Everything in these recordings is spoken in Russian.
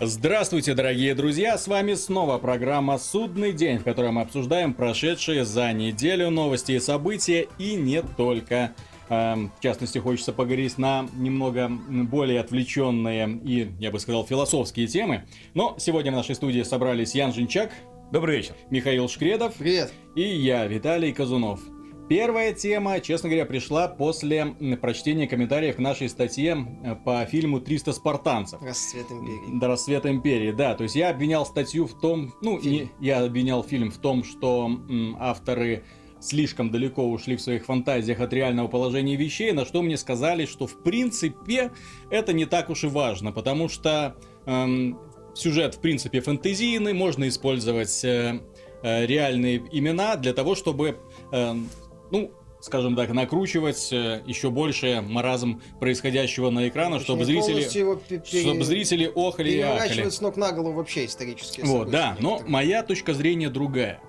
Здравствуйте, дорогие друзья! С вами снова программа «Судный день», в которой мы обсуждаем прошедшие за неделю новости и события, и не только. Эм, в частности, хочется поговорить на немного более отвлеченные и, я бы сказал, философские темы. Но сегодня в нашей студии собрались Ян Жинчак. Добрый вечер. Михаил Шкредов. Привет. И я, Виталий Казунов. Первая тема, честно говоря, пришла после прочтения комментариев к нашей статье э, по фильму «300 спартанцев». Рассвет империи. Да, «Рассвет империи», да. То есть я обвинял статью в том, ну, не, я обвинял фильм в том, что м, авторы слишком далеко ушли в своих фантазиях от реального положения вещей, на что мне сказали, что в принципе это не так уж и важно, потому что эм, сюжет в принципе фэнтезийный, можно использовать э, э, реальные имена для того, чтобы э, ну, скажем так, накручивать э, еще больше маразм происходящего на экрана, чтобы зрители, пере... чтобы зрители охали и ахали. с ног на голову вообще исторические Вот, да, но моя точка зрения другая.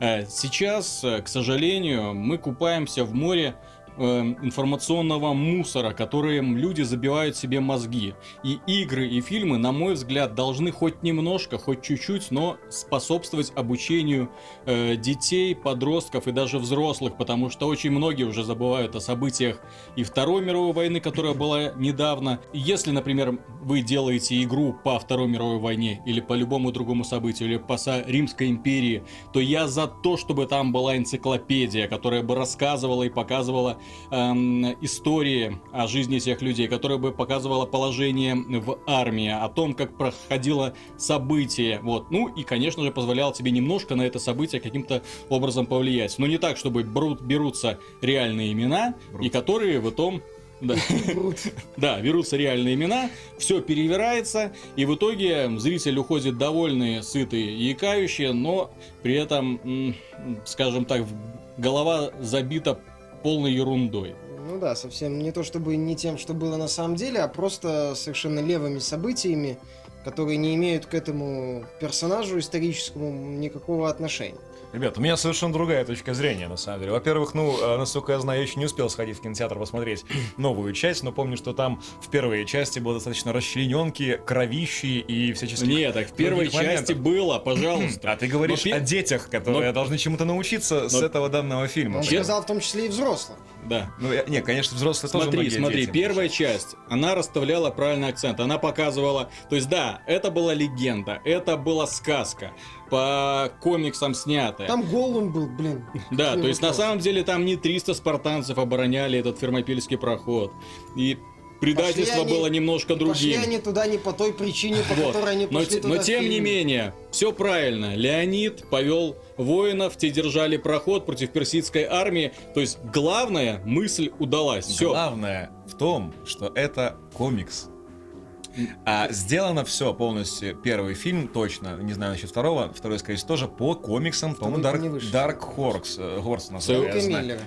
Э, сейчас, э, к сожалению, мы купаемся в море информационного мусора, которым люди забивают себе мозги. И игры, и фильмы, на мой взгляд, должны хоть немножко, хоть чуть-чуть, но способствовать обучению э, детей, подростков и даже взрослых, потому что очень многие уже забывают о событиях и Второй мировой войны, которая была недавно. Если, например, вы делаете игру по Второй мировой войне или по любому другому событию, или по Римской империи, то я за то, чтобы там была энциклопедия, которая бы рассказывала и показывала эм, истории о жизни всех людей, которая бы показывала положение в армии, о том, как проходило событие, вот. Ну и, конечно же, позволял тебе немножко на это событие каким-то образом повлиять. Но не так, чтобы берут, берутся реальные имена, Брут. и которые в том да. да, берутся реальные имена, все перевирается, и в итоге зритель уходит довольный, сытый и икающий, но при этом, скажем так, голова забита полной ерундой. Ну да, совсем не то чтобы не тем, что было на самом деле, а просто совершенно левыми событиями, которые не имеют к этому персонажу историческому никакого отношения. Ребят, у меня совершенно другая точка зрения, на самом деле. Во-первых, ну, э, насколько я знаю, я еще не успел сходить в кинотеатр посмотреть новую часть, но помню, что там в первой части было достаточно расчлененки, кровищи и всяческих Нет, так в первой части было, пожалуйста. А ты говоришь но, о детях, которые но, должны чему-то научиться но, с этого данного фильма. Он сказал в том числе и взрослых. Да. Ну, я, не, конечно, взрослые смотри, тоже Смотри, смотри, первая часть, она расставляла правильный акцент, она показывала, то есть да, это была легенда, это была сказка, по комиксам снятая. Там Голум был, блин. Да, то есть на самом деле там не 300 спартанцев обороняли этот фермопильский проход. И предательство пошли было они, немножко другим. Пошли они туда не по той причине, по вот. которой они пошли но, туда. Но тем не менее, все правильно. Леонид повел воинов, те держали проход против персидской армии. То есть главная мысль удалась. Все. Главное в том, что это комикс. А сделано все полностью. Первый фильм точно, не знаю насчет второго. Второй, скорее всего, тоже по комиксам, по-моему, Dark, Dark Horse. Хорс называется.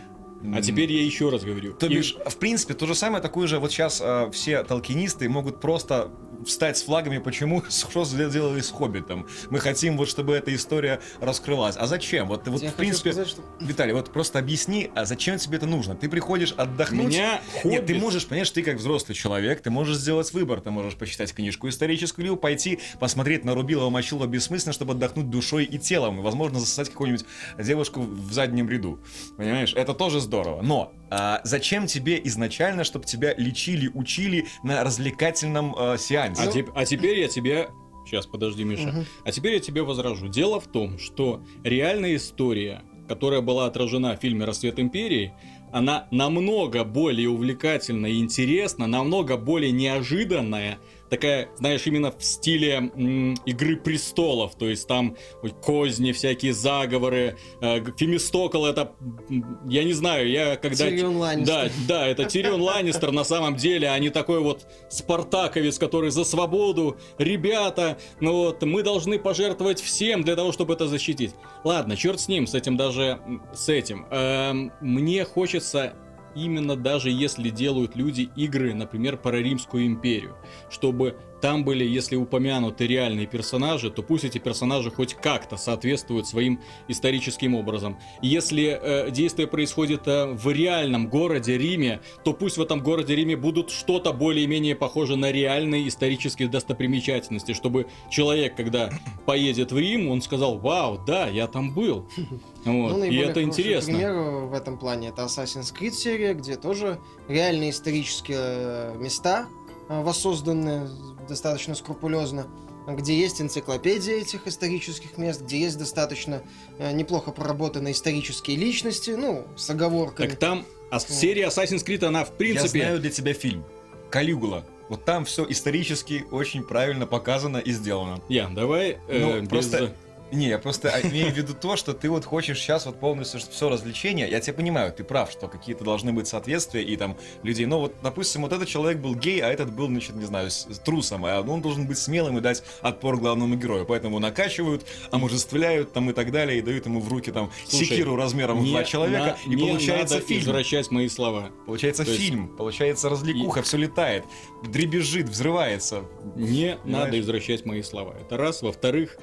А теперь я еще раз говорю. То бишь, и... в принципе, то же самое, такое же, вот сейчас э, все толкинисты могут просто встать с флагами, почему что сделали с Хоббитом. Мы хотим вот, чтобы эта история раскрылась. А зачем? Вот, вот в принципе, сказать, что... Виталий, вот просто объясни, а зачем тебе это нужно? Ты приходишь отдохнуть? Меня Нет, ты можешь, понимаешь, ты как взрослый человек, ты можешь сделать выбор, ты можешь почитать книжку историческую, или пойти посмотреть на Рубилова Мочилова бессмысленно, чтобы отдохнуть душой и телом, и, возможно, засосать какую-нибудь девушку в заднем ряду. Понимаешь? Это тоже здорово. Но а, зачем тебе изначально, чтобы тебя лечили, учили на развлекательном а, сеансе? А, те, а теперь я тебе Сейчас, подожди, Миша. Угу. А теперь я тебе возражу. Дело в том, что реальная история, которая была отражена в фильме «Рассвет империи», она намного более увлекательная и интересна, намного более неожиданная, такая, знаешь, именно в стиле м, Игры престолов, то есть там козни, всякие заговоры. Э, Фемистокл это, я не знаю, я когда... Тирион Ланнистер. Да, да, это Тирион Ланнистер на самом деле, а не такой вот спартаковец, который за свободу. Ребята, ну вот, мы должны пожертвовать всем для того, чтобы это защитить. Ладно, черт с ним, с этим даже, с этим. Эм, мне хочется именно даже если делают люди игры, например, про Римскую империю, чтобы там были, если упомянуты реальные персонажи, то пусть эти персонажи хоть как-то соответствуют своим историческим образом. Если э, действие происходит э, в реальном городе Риме, то пусть в этом городе Риме будут что-то более-менее похоже на реальные исторические достопримечательности, чтобы человек, когда поедет в Рим, он сказал, вау, да, я там был. Вот. Ну, И это интересно. пример в этом плане это Assassin's Creed серия, где тоже реальные исторические э, места э, воссозданы достаточно скрупулезно, где есть энциклопедия этих исторических мест, где есть достаточно э, неплохо проработанные исторические личности, ну, с оговорками. Так там а серия Assassin's Creed, она в принципе... Я знаю для тебя фильм. Калигула. Вот там все исторически очень правильно показано и сделано. Ян, давай э, Ну, без- просто- Не, я просто имею в виду то, что ты вот хочешь сейчас вот полностью все развлечение. Я тебя понимаю, ты прав, что какие-то должны быть соответствия и там людей. Но вот, допустим, вот этот человек был гей, а этот был, значит, не знаю, трусом. А он должен быть смелым и дать отпор главному герою. Поэтому накачивают, омужествляют там и так далее, и дают ему в руки там Слушай, секиру размером в два человека. на- и не получается надо фильм. извращать мои слова. Получается То есть- фильм, получается развлекуха, все летает, дребезжит, взрывается. Не Понимаешь? надо извращать мои слова. Это раз. Во-вторых,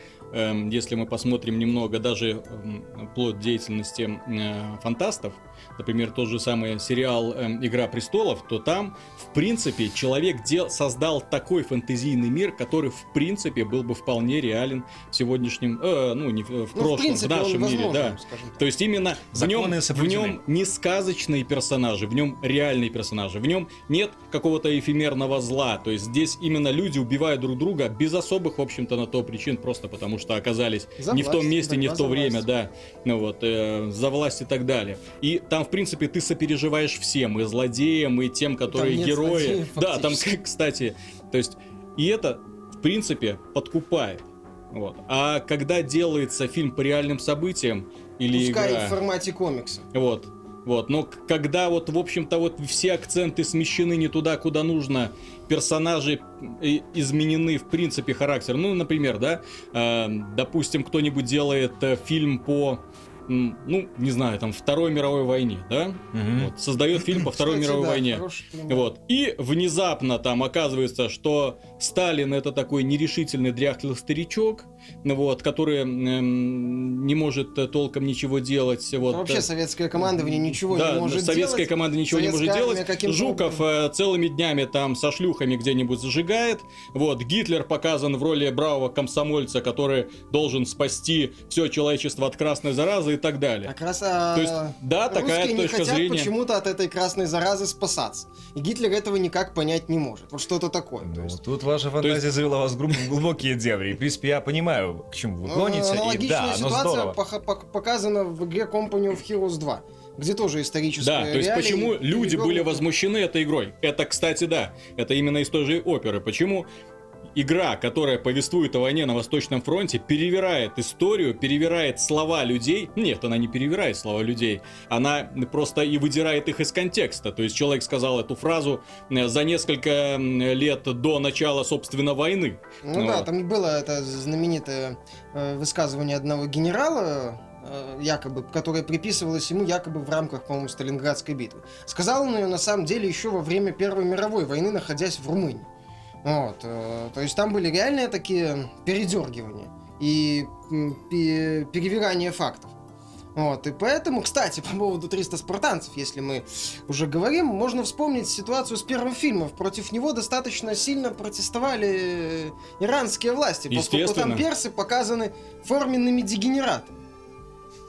если мы посмотрим немного даже эм, плод деятельности э, фантастов, например, тот же самый сериал эм, «Игра престолов», то там, в принципе, человек дел, создал такой фэнтезийный мир, который, в принципе, был бы вполне реален в сегодняшнем, э, ну, не в, в Ну, в прошлом, в, принципе, он нашем мире, возможен, да. скажем так. То есть именно в нем, в нем не сказочные персонажи, в нем реальные персонажи, в нем нет какого-то эфемерного зла. То есть здесь именно люди убивают друг друга без особых, в общем-то, на то причин, просто потому что оказались За не в том власть, месте, не в то время, власть. да, ну вот, э, за власть и так далее. И там, в принципе, ты сопереживаешь всем, и злодеям, и тем, которые нет герои. злодеев, да, там, кстати, то есть, и это, в принципе, подкупает. Вот. А когда делается фильм по реальным событиям или Пускай игра, в формате комикса. вот, вот, но когда вот, в общем-то, вот все акценты смещены не туда, куда нужно, персонажи э, изменены, в принципе, характер. Ну, например, да, э, допустим, кто-нибудь делает э, фильм по, ну, не знаю, там, Второй мировой войне, да, Мгм. вот, создает фильм по Второй Кстати, мировой да, войне. Вот. И внезапно там оказывается, что Сталин это такой нерешительный дряхлый старичок, вот, который эм, не может э, толком ничего делать. Вот. Ну, Вообще советское командование ничего да, не может советская делать. команда ничего не может делать. каким-то Жуков э, целыми днями там со шлюхами где-нибудь зажигает. Вот, Гитлер показан в роли бравого комсомольца, который должен спасти все человечество от красной заразы и так далее. Как раз а, То есть, да, такая не точка хотят зрения. почему-то от этой красной заразы спасаться. И Гитлер этого никак понять не может. Вот что-то такое. то Ну, есть. тут ваша фантазия завела вас в глубокие дебри. В принципе, я понимаю, к чему вы Ну, гоните. И Аналогичная да, но ситуация показана в игре Company of Heroes 2, где тоже историческая Да, то есть почему люди были возмущены этой игрой? Это, кстати, да, это именно из той же оперы. Почему игра, которая повествует о войне на Восточном фронте, перевирает историю, перевирает слова людей? Нет, она не перевирает слова людей. Она просто и выдирает их из контекста. То есть человек сказал эту фразу э, за несколько лет до начала, собственно, войны. Ну, Ну да, вот. там было это знаменитое э, высказывание одного генерала, э, якобы, которое приписывалось ему якобы в рамках, по-моему, Сталинградской битвы. Сказал он ее на самом деле еще во время Первой мировой войны, находясь в Румынии. Вот, э, то есть там были реальные такие передергивания и перевирание фактов. Вот, и поэтому, кстати, по поводу 300 спартанцев, если мы уже говорим, можно вспомнить ситуацию с первым фильмом. Против него достаточно сильно протестовали иранские власти, поскольку там персы показаны форменными дегенератами.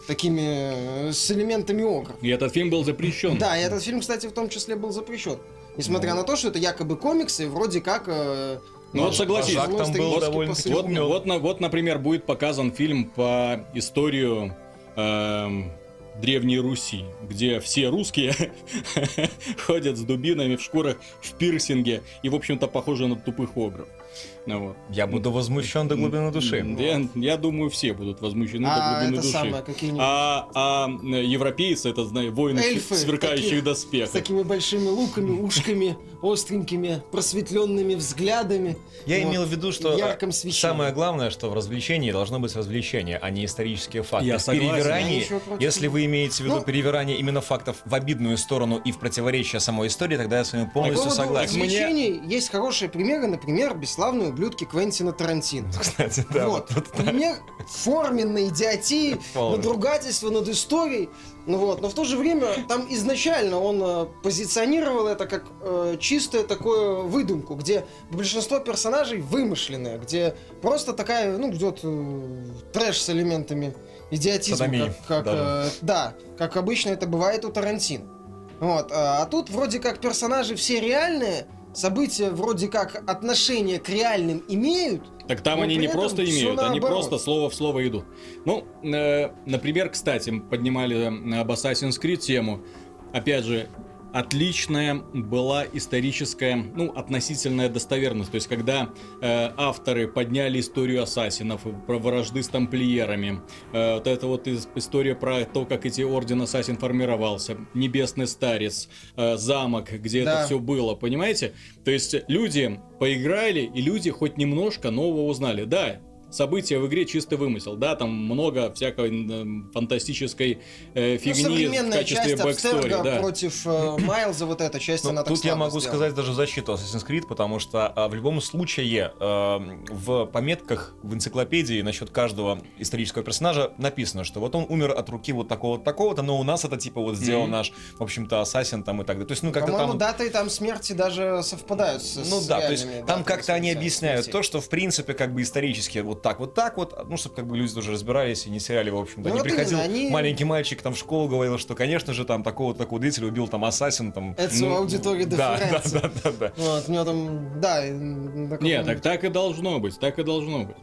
Такими э, с элементами огров. И этот фильм был запрещен. Да, и этот фильм, кстати, в том числе был запрещен. Несмотря Ну. на то, что это якобы комиксы, вроде как... э, Ну вот согласись, там был вот- довольно-таки вот- Вот, вот, на- вот, например, будет показан фильм по историю эм, Древней Руси, где все русские ходят с дубинами в шкурах, в пирсинге и, в общем-то, похожи на тупых огров. Ну, вот. Я буду возмущен до глубины души. Я, я думаю, все будут возмущены а до глубины это души. самое, какие-нибудь... А, а европейцы, это, знаю, воины Эльфы, сверкающих такие, доспехах. С такими большими луками, ушками, остренькими, просветленными взглядами. Я Вот. имел в виду, что В э, ярком свечении. самое главное, что в развлечении должно быть развлечение, а не исторические факты. Я В согласен. Я перевирании, если вы имеете в виду Ну- перевирание именно фактов в обидную сторону и в противовесие самой истории, тогда я с вами По полностью поводу согласен. мне- развлечений есть хорошие примеры, например, бесславные ублюдки Квентина Тарантино. Кстати, да. вот. вот так. Мне форменной идиотии, Полный. надругательство над историей. Ну вот, но в то же время там изначально он э, позиционировал это как э, чистое такое выдумку, где большинство персонажей вымышленные, где просто такая, ну, идет э, трэш с элементами идиотизма, Садомии как, как, даже. э, да, как обычно это бывает у Тарантино. Вот, а, а тут вроде как персонажи все реальные, события вроде как отношение к реальным имеют, Так там Но они не просто имеют, они наоборот. просто слово в слово идут. Ну, э, например, кстати, поднимали об Assassin's Creed тему. Опять же, отличная была историческая, ну, относительная достоверность. То есть, когда э, авторы подняли историю ассасинов, про вражды с тамплиерами, э, вот это вот история про то, как эти орден ассасин формировался, небесный старец, э, замок, где Да. это все было, понимаете? То есть люди поиграли, и люди хоть немножко нового узнали. Да, события в игре чисто вымысел, да, там много всякой фантастической э, Ну, фигни в современная качестве часть backstory, да. против э, Майлза, вот эта часть, Ну, она так тут я могу сделана. сказать даже в защиту Assassin's Creed, потому что а, в любом случае а, в пометках в энциклопедии насчет каждого исторического персонажа написано, что вот он умер от руки вот такого-то, такого-то, но у нас это типа вот сделал Мгм. наш, в общем-то, ассасин там и так далее. То есть, ну, как-то По-моему, там... даты там смерти даже совпадают с, Ну с да, то есть там как-то они смерти. объясняют то, что в принципе как бы исторически вот так вот так вот, ну чтобы как бы люди тоже разбирались и не сериали, в общем-то. Ну не вот приходил именно, они- маленький мальчик там в школу говорил, что, конечно же, там такого-то такого деятеля убил там ассасин там. Это ну, аудитория да, да, Ференце. да, да, да. Вот, у него там, да, Не, так так и должно быть, так и должно быть.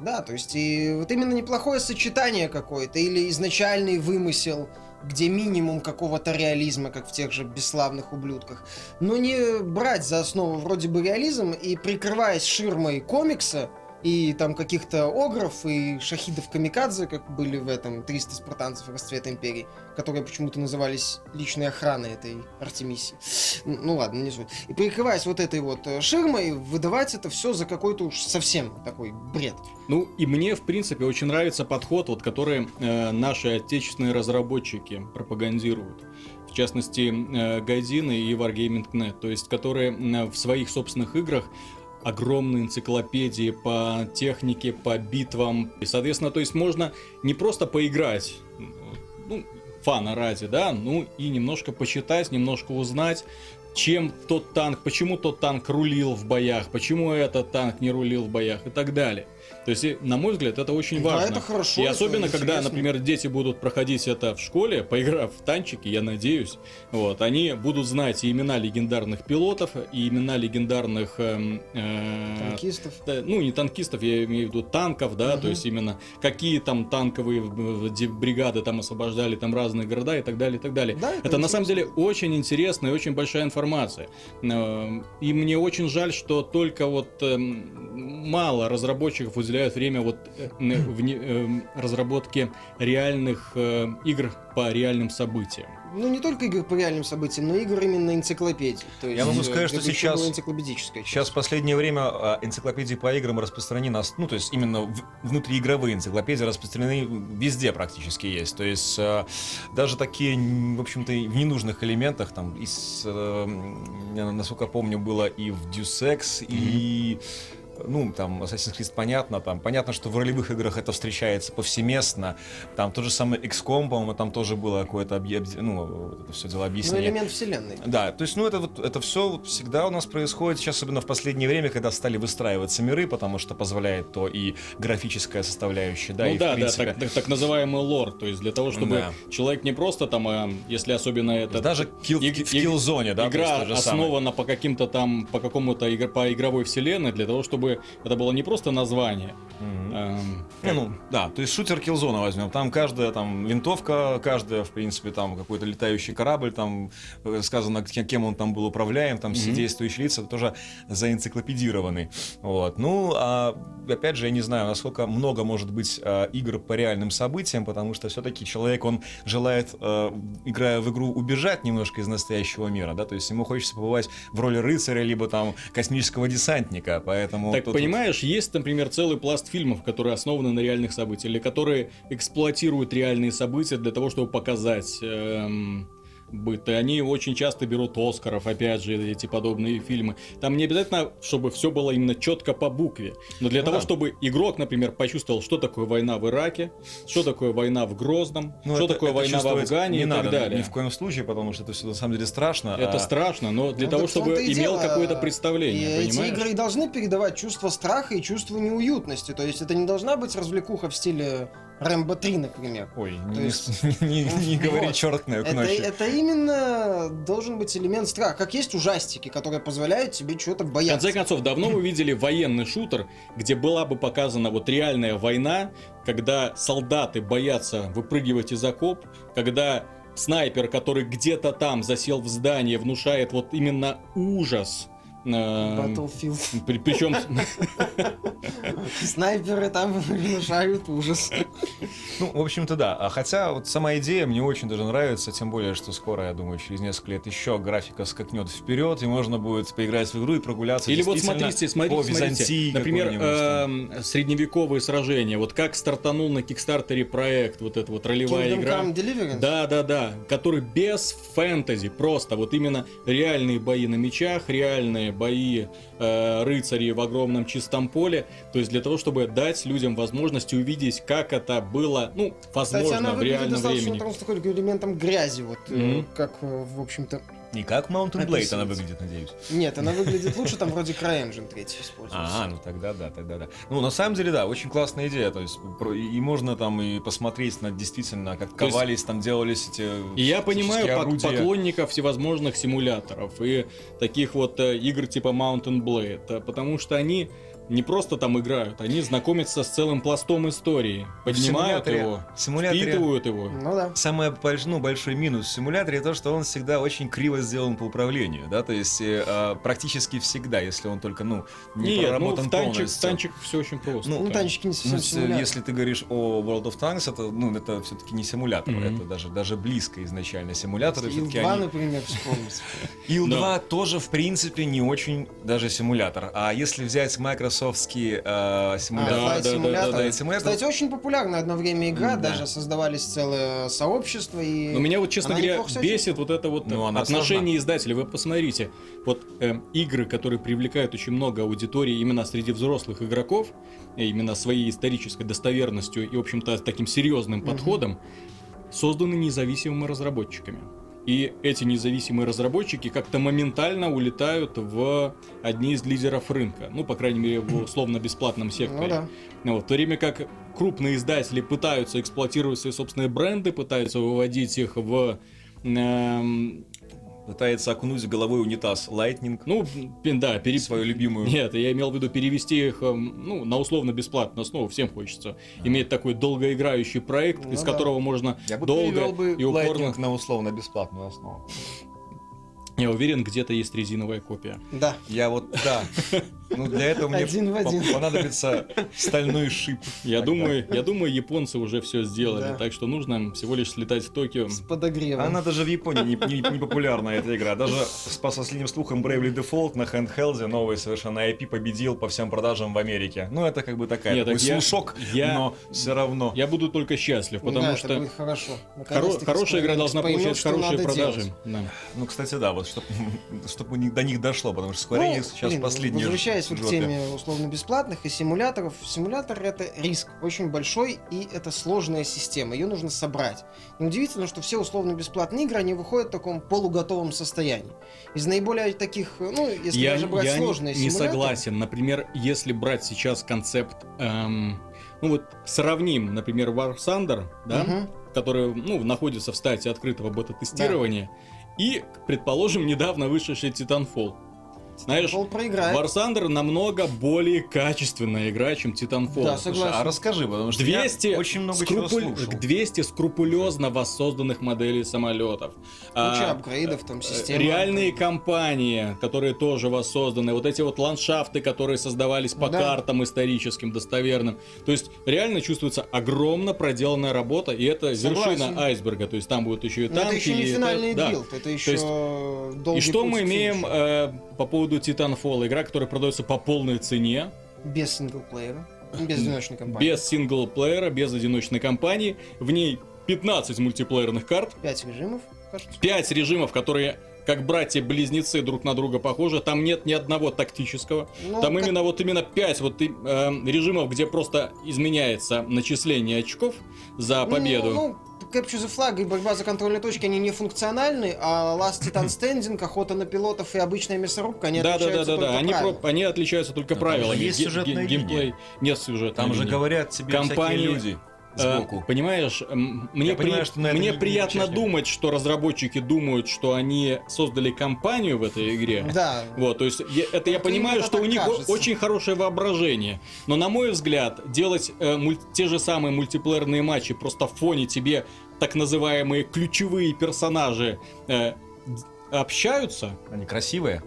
Да, то есть и вот именно неплохое сочетание какое-то или изначальный вымысел, где минимум какого-то реализма, как в тех же бесславных ублюдках. Но не брать за основу вроде бы реализм и прикрываясь ширмой комикса и там каких-то огров и шахидов камикадзе, как были в этом 300 спартанцев Расцвет Империи, которые почему-то назывались личной охраной этой Артемисии. Ну ладно, не суть. И прикрываясь вот этой вот э, ширмой, выдавать это все за какой-то уж совсем такой бред. Ну и мне, в принципе, очень нравится подход, вот, который э, наши отечественные разработчики пропагандируют. В частности, э, Гайдины и Wargaming.net, то есть которые м, в своих собственных играх огромные энциклопедии по технике, по битвам. И, соответственно, то есть можно не просто поиграть, ну, фана ради, да, ну и немножко почитать, немножко узнать, чем тот танк, почему тот танк рулил в боях, почему этот танк не рулил в боях и так далее. То есть, на мой взгляд, это очень Да, важно. это хорошо, И это особенно, когда, интересно. например, дети будут проходить это в школе, поиграв в танчики, я надеюсь, вот, они будут знать и имена легендарных пилотов, и имена легендарных... эм, э, Танкистов. да, ну, не танкистов, я имею в виду танков, да, Мгм. то есть именно какие там танковые э, бригады там освобождали там разные города и так далее, и так далее. Да, Это на самом деле очень интересная и очень большая информация. Э, И мне очень жаль, что только вот эм, мало разработчиков уделяют время вот э, в не- эм, разработке реальных э, игр по реальным событиям. Ну, не только игр по реальным событиям, но игр именно энциклопедий. То есть, Я могу э, сказать, что сейчас- Сейчас в последнее время а, энциклопедии по играм распространены, ну, то есть именно в- внутриигровые энциклопедии распространены везде практически есть. То есть а, даже такие, в общем-то, и в ненужных элементах, там, из, насколько помню, было и в Deus Ex, и ну, там, Assassin's Creed понятно, там, понятно, что в ролевых играх это встречается повсеместно, там, тот же самый XCOM, по-моему, там тоже было какое-то, объ- ну, вот это все дело Ну, объяснение. элемент вселенной. Да, то есть, ну, это вот, это все всегда у нас происходит, сейчас особенно в последнее время, когда стали выстраиваться миры, потому что позволяет то и графическая составляющая, да, ну и, да, в принципе, да, так, так- так называемый лор, то есть для того, чтобы Да. человек не просто там, а, если особенно это даже килл- иг- в киллзоне, да, игра основана по каким-то там, по какому-то игр, по игровой вселенной, для того, чтобы это было не просто название. Мгм. эм, ну, да, то есть шутер Killzone возьмем, там каждая там винтовка, каждая, в принципе, там какой-то летающий корабль, там э, сказано, кем, он там был управляем, там все Мгм. действующие лица тоже заэнциклопедированы. Вот. Ну, а опять же, я не знаю, насколько много может быть э, игр по реальным событиям, потому что все-таки человек, он желает, э, играя в игру, убежать немножко из настоящего мира, да, то есть ему хочется побывать в роли рыцаря, либо там космического десантника, поэтому... Так, тут- понимаешь, есть, например, целый пласт фильмов, которые основаны на реальных событиях, или которые эксплуатируют реальные события для того, чтобы показать эм, быт. И они очень часто берут Оскаров, опять же, эти подобные фильмы. Там не обязательно, чтобы все было именно четко по букве. Но для Ну того, да. чтобы игрок, например, почувствовал, что такое война в Ираке, что такое война в Грозном, Ну, что это- такое это война в Афгане не и надо так далее. ни в коем случае, потому что это все на самом деле страшно. Это а- страшно, но для Ну, того, чтобы и имел какое-то И представление, эти понимаешь? игры и должны передавать чувство страха и чувство неуютности. То есть это не должна быть развлекуха в стиле Рэмбо 3, например. Ой, То не, есть- не- не говори Вот. чертное к Это, ночи. это именно должен быть элемент страха. Как есть ужастики, которые позволяют тебе чего-то В бояться. конце концов, давно вы видели военный шутер, где была бы показана вот реальная война, когда солдаты боятся выпрыгивать из окоп, когда снайпер, который где-то там засел в здании, внушает вот именно ужас. Эм, Battlefield. при- Причем Снайперы там внушают ужас. Ну, в общем-то, да. А хотя вот сама идея мне очень даже нравится, тем более, что скоро, я думаю, через несколько лет еще графика скакнет вперед, и можно будет поиграть в игру и прогуляться Или вот действительно смотрите, по смотрите, Византии смотрите. Например, эм, средневековые сражения. Вот как стартанул на Кикстартере проект, вот эта вот ролевая Kingdom игра. Come Deliverance. Да, да, да. Который без фэнтези. Просто вот именно реальные бои на мечах, реальные бои э, рыцарей в огромном чистом поле. То есть для того, чтобы дать людям возможность увидеть, как это было, ну, Кстати, возможно, она в реальном времени. с такой элементом грази, вот, Мгм. как, э, в общем-то... Не как Mountain Blade она выглядит, надеюсь. Нет, она выглядит лучше, там вроде CryEngine 3 используется. А, ну тогда да, тогда да. Ну, на самом деле, да, очень классная идея. То есть, про- и можно там и посмотреть на действительно, как То есть- ковались, там делались эти И я понимаю орудия. поклонников всевозможных симуляторов и таких вот э, игр типа Mountain Blade, потому что они не просто там играют, они знакомятся с целым пластом истории, поднимают симуляторе- его, симуляторе впитывают его. Ну да. Самый больш- ну, большой минус в симуляторе то, что он всегда очень криво сделан по управлению, да, то есть э, а, практически всегда, если он только, ну, не Нет, ну проработан в танчик, полностью. танчик все очень просто. Ну, Ну, танчики не Ну, совсем с- симулятор. если ты говоришь о World of Tanks, это, ну, это все-таки не симулятор, Мгм. это даже, даже близко изначально симуляторы. Ил все-таки 2, они... например, вспомнить. Ил-2 тоже, в принципе, не очень даже симулятор. А если взять майкрософтские э, симуляторы, А, Да, да, Flight да, да, да. симулятор, Кстати, очень популярная одно время игра, Да. даже создавались целые сообщества и... Но меня вот, честно Она говоря, бесит вот это вот Ну, она отношение издателей. Вы посмотрите, вот э, игры, которые привлекают очень много аудитории именно среди взрослых игроков, э, именно своей исторической достоверностью и, в общем-то, таким серьезным подходом, созданы независимыми разработчиками. И эти независимые разработчики как-то моментально улетают в одни из лидеров рынка. Ну, по крайней мере, в условно-бесплатном секторе. Ну да. Ну, вот, в то время как крупные издатели пытаются эксплуатировать свои собственные бренды, пытаются выводить их в... эм, пытается окунуть головой унитаз Lightning, ну, пин- да, пере... свою любимую. Нет, я имел в виду перевести их эм, ну, на условно-бесплатную основу. Всем хочется иметь такой долгоиграющий проект, Ну из да. которого можно Я бы долго бы и упорно... Lightning на условно-бесплатную основу. Я уверен, где-то есть резиновая копия. Да. Я вот, да. Ну, для этого мне Один в один. понадобится стальной шип. Я Тогда. думаю, я думаю, японцы уже все сделали, Да. так что нужно всего лишь слетать в Токио. С подогревом. Она даже в Японии не, не- не популярна, эта игра. Даже с, по последним слухам Bravely Default на handheld новый совершенно IP победил по всем продажам в Америке. Ну, это как бы такая, Нет, такой так слушок, я- но все равно. Я буду только счастлив, потому да, что это будет хорошо. хоро- хорошая игра должна получать хорошие надо продажи. делать. Да. Ну, кстати, да, вот чтобы до них дошло, потому что Square Ну, Enix сейчас блин, последний Возвращаясь вот к теме условно-бесплатных и симуляторов, симулятор это риск очень большой, и это сложная система, ее нужно собрать. Неудивительно, что все условно-бесплатные игры, они выходят в таком полуготовом состоянии. Из наиболее таких, ну, если я даже брать я сложные не, симуляторы... согласен. Например, если брать сейчас концепт, эм, ну вот сравним, например, War Thunder, да, Мгм. который ну, находится в стадии открытого бета-тестирования, и, предположим, недавно вышедший Titanfall. Знаешь, Titanfall проиграет. War Thunder намного более качественная игра, чем Titanfall. Да, Слушай, согласен. а расскажи, потому что 200, я очень много чего скрупуль- слушал. 200 скрупулезно воссозданных моделей самолетов. Куча А, апгрейдов, там, э, система. Реальные компании, которые тоже воссозданы, вот эти вот ландшафты, которые создавались по Да. картам историческим, достоверным. То есть реально чувствуется огромно проделанная работа, и это Согласен. вершина айсберга. То есть там будут еще и Но танки. это еще не и финальный да. build, это еще есть- долгий И что мы имеем э, по поводу Titanfall? Игра, которая продается по полной цене, Без синглплеера, без одиночной кампании. без синглплеера, без одиночной кампании. В ней 15 мультиплеерных карт. 5 режимов, кажется. Пять режимов, которые как братья-близнецы друг на друга похожи. Там нет ни одного тактического. Ну, Там как- именно вот именно пять вот и, э, режимов, где просто изменяется начисление очков за победу. Ну, ну, Capture the Flag и борьба за контрольные точки, они не функциональны, а Last Titan Standing, охота на пилотов и обычная мясорубка, они да, да, да, отличаются да, да. только Они, про- правилами. они отличаются только же правилами. есть сюжетная ге- геймплей нет сюжета. Там же говорят тебе Компании, всякие Э, сбоку. Понимаешь, м, мне, Я понимаю, при- что мне не- не приятно думать, что разработчики думают, что они создали компанию в этой игре. Да. Вот, то есть я- это я понимаю, что у них кажется. очень хорошее воображение. Но на мой взгляд, делать э, муль- те же самые мультиплеерные матчи просто в фоне тебе так называемые ключевые персонажи э, общаются, Они красивые.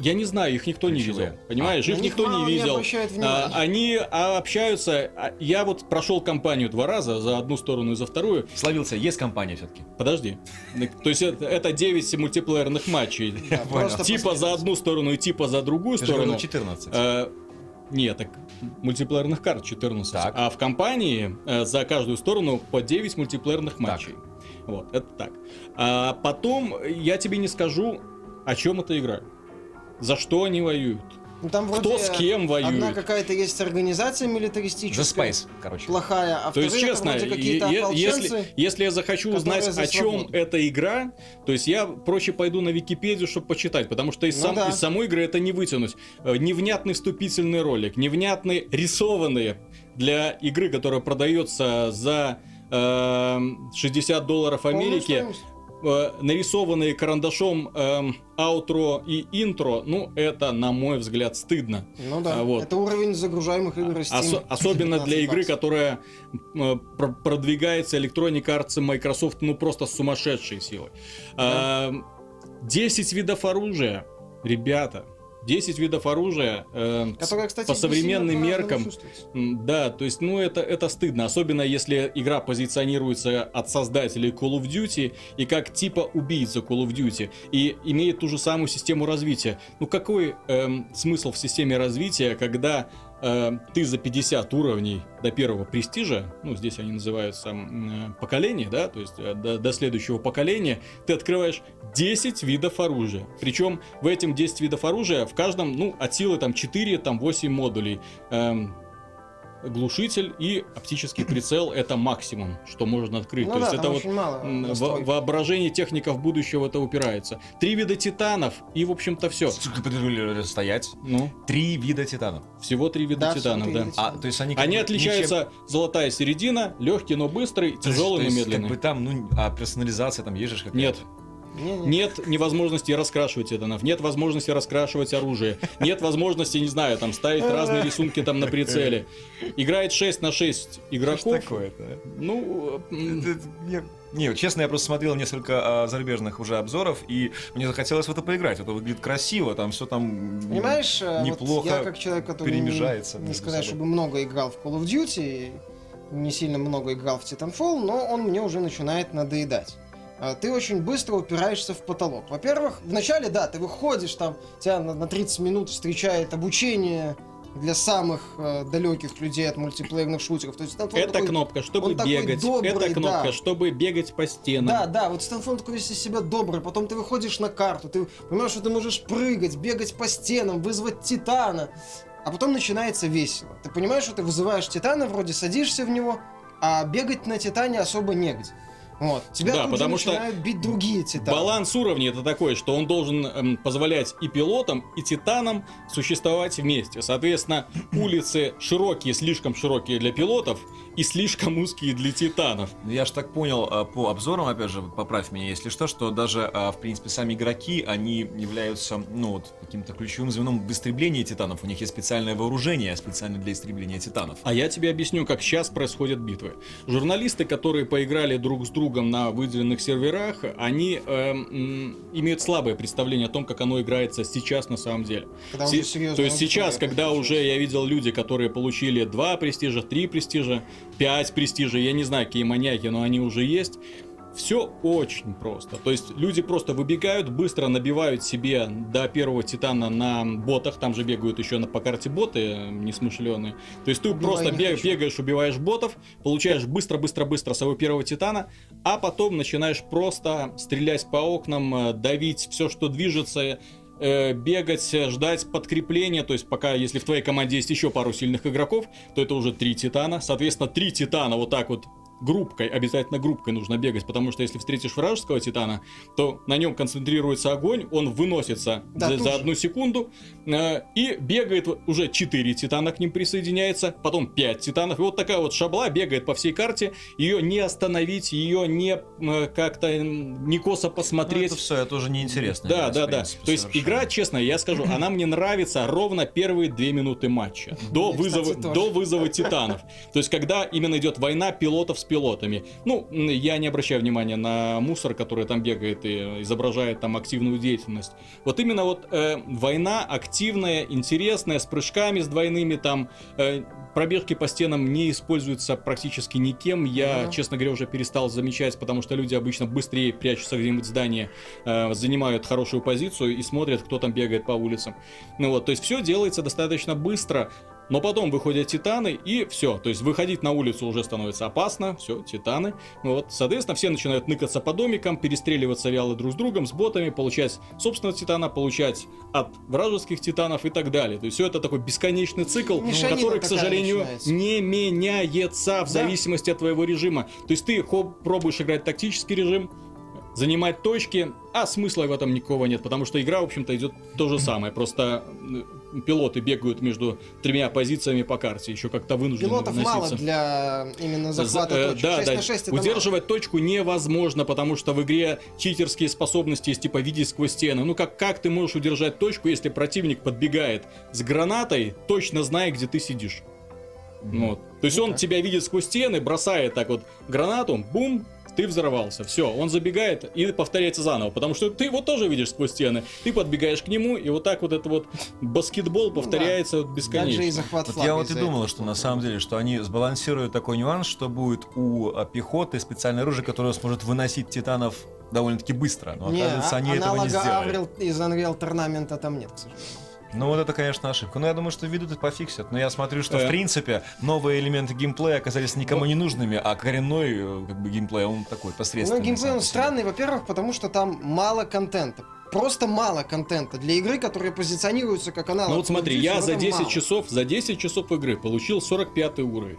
Я не знаю, их никто не Ключевые. видел. Понимаешь, На их них никто не не видел. обращают А, они а, общаются. а, Я вот прошел компанию два раза, за одну сторону и за вторую. Словился, есть компания все-таки. Подожди. То есть это, это 9 мультиплеерных матчей. Типа за одну сторону и типа за другую сторону. 14. Э, Нет, так мультиплеерных карт 14. Так. А в компании э, за каждую сторону по 9 мультиплеерных матчей. Вот, это так. А потом я тебе не скажу, о чем эта игра. За что они воюют. Ну, там Кто вроде с кем воюет. Одна какая-то есть организация The милитаристическая. Space, короче. Плохая, а То есть, честно, если, если я захочу узнать, о чем эта игра, то есть я проще пойду на Википедию, чтобы почитать, потому что из, Ну сам- да. из самой игры это не вытянуть. Э, Невнятный вступительный ролик, невнятные рисованные для игры, которая продается за э, 60 долларов Полную Америки, стоимость. Э, нарисованные карандашом эм, аутро и интро, ну это, на мой взгляд, стыдно. Ну да, А, вот. это уровень загружаемых игр Steam. Осо- особенно для 19 игры, которая э, про- продвигается Electronic Arts и Microsoft, ну просто с сумасшедшей силой. А, 10 видов оружия, ребята. 10 видов оружия. э, Которая, кстати, по современным меркам, Да, то есть, ну это, это стыдно, особенно если игра позиционируется от создателей Call of Duty и как типа убийца Call of Duty и имеет ту же самую систему развития. Ну какой эм, смысл в системе развития, когда э, ты за 50 уровней до первого престижа, ну здесь они называются э, поколение, да, то есть э, до, до следующего поколения, ты открываешь 10 видов оружия. Причем в этом 10 видов оружия в каждом, ну, от силы там 4, там 8 модулей. Эм, глушитель и оптический прицел это максимум, что можно открыть. Ну То да, есть там это вот во- воображение техников будущего это упирается. Три вида титанов и в общем-то все. Стоять. Ну, Три вида титанов. всего три вида Да, титанов, да. вида А, то есть они Они отличаются золотая середина, легкий, но быстрый, ничем- тяжелый, То но есть, медленный. Как бы там, ну, а персонализация там есть же какая-то? Нет, Нет невозможности раскрашивать титанов, нет возможности раскрашивать оружие, нет возможности, не знаю, там ставить разные рисунки там на прицеле. Играет 6 на 6 Что ж игроков. такое-то? а? Ну, Не, вот честно, я просто смотрел несколько а, зарубежных уже обзоров, и мне захотелось в это поиграть. Это выглядит красиво, там все там Понимаешь, э, вот неплохо я как человек, который перемежается не, не сказать, собой. чтобы много играл в Call of Duty, не сильно много играл в Titanfall, но он мне уже начинает надоедать. А, Ты очень быстро упираешься в потолок. Во-первых, вначале, да, ты выходишь, там тебя на, на 30 минут встречает обучение для самых э, далеких людей от мультиплеерных шутеров. То есть это такой- кнопка, чтобы такой бегать. добрый, это кнопка, да. чтобы бегать по стенам. Да, да, вот Стэнфон такой весь из себя добрый, потом ты выходишь на карту, ты понимаешь, что ты можешь прыгать, бегать по стенам, вызвать Титана, а потом начинается весело. Ты понимаешь, что ты вызываешь Титана, вроде садишься в него, а бегать на Титане особо негде. Вот. Тебя Да, потому что бить другие Титаны. Баланс уровней это такой, что он должен эм, позволять и пилотам, и титанам существовать вместе. Соответственно, улицы широкие, слишком широкие для пилотов и слишком узкие для титанов. Ну, Я же так понял а, по обзорам, опять же, поправь меня, если что, что даже, а, в принципе, сами игроки, они являются, ну, вот, каким-то ключевым звеном в истреблении титанов. У них есть специальное вооружение специально для истребления титанов. А я тебе объясню, как сейчас происходят битвы. Журналисты, которые поиграли друг с другом на выделенных серверах, они эм, имеют слабое представление о том, как оно играется сейчас на самом деле. Когда Се- То есть сейчас, когда уже я видел люди, которые получили 2 престижа, 3 престижа, 5 престижа, я не знаю, какие маньяки, но они уже есть. Все очень просто. То есть люди просто выбегают, быстро набивают себе до первого титана на ботах. Там же бегают еще на, по карте боты э, несмышленые. То есть ты Убивай просто бег- бегаешь, убиваешь ботов, получаешь быстро-быстро-быстро своего первого титана, а потом начинаешь просто стрелять по окнам, э, давить все, что движется, э, бегать, э, ждать подкрепления, то есть пока, если в твоей команде есть еще пару сильных игроков, то это уже три титана, соответственно, три титана вот так вот группкой, обязательно группкой нужно бегать, потому что если встретишь вражеского титана, то на нем концентрируется огонь, он выносится Да, за, за одну секунду, э, и бегает уже 4 титана к ним присоединяется, потом 5 титанов, и вот такая вот шабла бегает по всей карте, ее не остановить, ее не э, как-то не косо Ну, посмотреть. это все, это уже неинтересно. Да, да, да. принципе, То есть совершенно. игра, честно, я скажу, она мне нравится ровно первые две минуты матча. До вызова, до вызова титанов. То есть, когда именно идет война пилотов с пилотами. Ну, я не обращаю внимания на мусор, который там бегает и изображает там активную деятельность. Вот именно вот э, война активная, интересная, с прыжками, с двойными там. э, пробежки по стенам не используются практически никем. Я, Ага. честно говоря, уже перестал замечать, потому что люди обычно быстрее прячутся где-нибудь в здании, э, занимают хорошую позицию и смотрят, кто там бегает по улицам. Ну вот, то есть все делается достаточно быстро, но потом выходят титаны и все. То есть выходить на улицу уже становится опасно, все, титаны. Ну вот, соответственно, все начинают ныкаться по домикам, перестреливаться вяло друг с другом, с ботами, получать собственного титана, получать от вражеских титанов и так далее. То есть все это такой бесконечный цикл, Мешанина который, к сожалению, начинается. не меняется в Да. зависимости от твоего режима. То есть ты хоп, пробуешь играть тактический режим, занимать точки, а смысла в этом никакого нет, потому что игра, в общем-то, идет то же самое. Просто пилоты бегают между тремя позициями по карте, еще как-то вынуждены Пилотов мало носиться. для именно захвата За- э, точек. да, 6 да. на 6 это Удерживать точку невозможно, потому что в игре читерские способности есть типа видеть сквозь стены. Ну как, как ты можешь удержать точку, если противник подбегает с гранатой, точно зная, где ты сидишь? Ну, вот. То есть Ну он так. тебя видит сквозь стены, бросает так вот гранату, бум, ты взорвался. Все, он забегает и повторяется заново, потому что ты его тоже видишь сквозь стены. Ты подбегаешь к нему, и вот так вот это вот баскетбол повторяется вот Также и бесконечно. захват Вот я вот и думал, что на самом деле, что они сбалансируют такой нюанс, что будет у а, пехоты специальное оружие, которое сможет выносить титанов довольно-таки быстро. Но Не, оказывается, а- они этого не сделали. Unreal из Unreal Tournament там нет, к сожалению. Ну вот это, конечно, ошибка. Но я думаю, что ведут и пофиксят. Но я смотрю, что Э. в принципе новые элементы геймплея оказались никому Ну. не нужными, а коренной э, как бы геймплей, он такой посредственный. Ну, геймплей он странный, во-первых, потому что там мало контента. Просто мало контента для игры, которая позиционируется как аналог. Ну вот смотри, я за там 10 мало. часов, за 10 часов игры получил 45 уровень.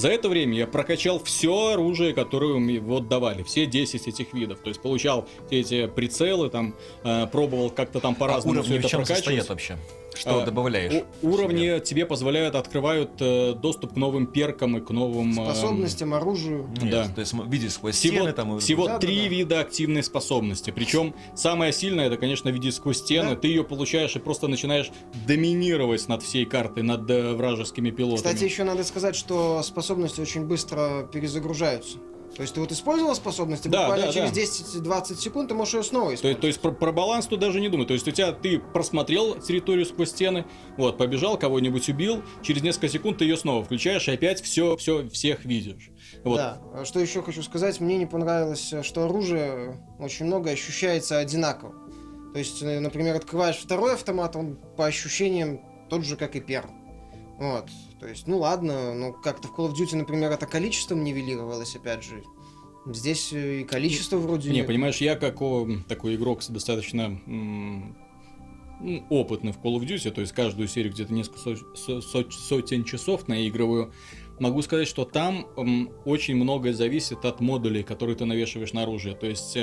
За это время я прокачал все оружие, которое мне вот давали, все 10 этих видов. То есть получал все эти прицелы, там э, пробовал как-то там А по-разному уровни все это прокачивать. вообще? Что А, добавляешь? У- уровни тебе позволяют, открывают э, доступ к новым перкам и к новым... э, Способностям, оружию. Нет, да. То есть видеть сквозь Всего, стены там и- всего Да, да, три да. вида активной способности. Причем самая сильная это, конечно, видеть сквозь стены. Да. Ты ее получаешь и просто начинаешь доминировать над всей картой, над э, вражескими пилотами. Кстати, еще надо сказать, что способности очень быстро перезагружаются. То есть ты вот использовал способности, Да, буквально да, через да. 10-20 секунд ты можешь ее снова То, использовать. то есть про, про баланс тут даже не думай. То есть у тебя ты просмотрел территорию сквозь стены, вот, побежал, кого-нибудь убил, через несколько секунд ты ее снова включаешь и опять все, все, всех видишь. Вот. Да. А Что еще хочу сказать, мне не понравилось, что оружие очень много ощущается одинаково. То есть, э, например, открываешь второй автомат, он по ощущениям тот же, как и первый. Вот. То есть, ну ладно, ну как-то в Call of Duty, например, это количеством нивелировалось, опять же. Здесь э, и количество вроде... Не, понимаешь, я как о, такой игрок достаточно м, ну, опытный в Call of Duty, то есть каждую серию где-то несколько со- со- со- сотен часов наигрываю, могу сказать, что там м, очень многое зависит от модулей, которые ты навешиваешь на оружие. То есть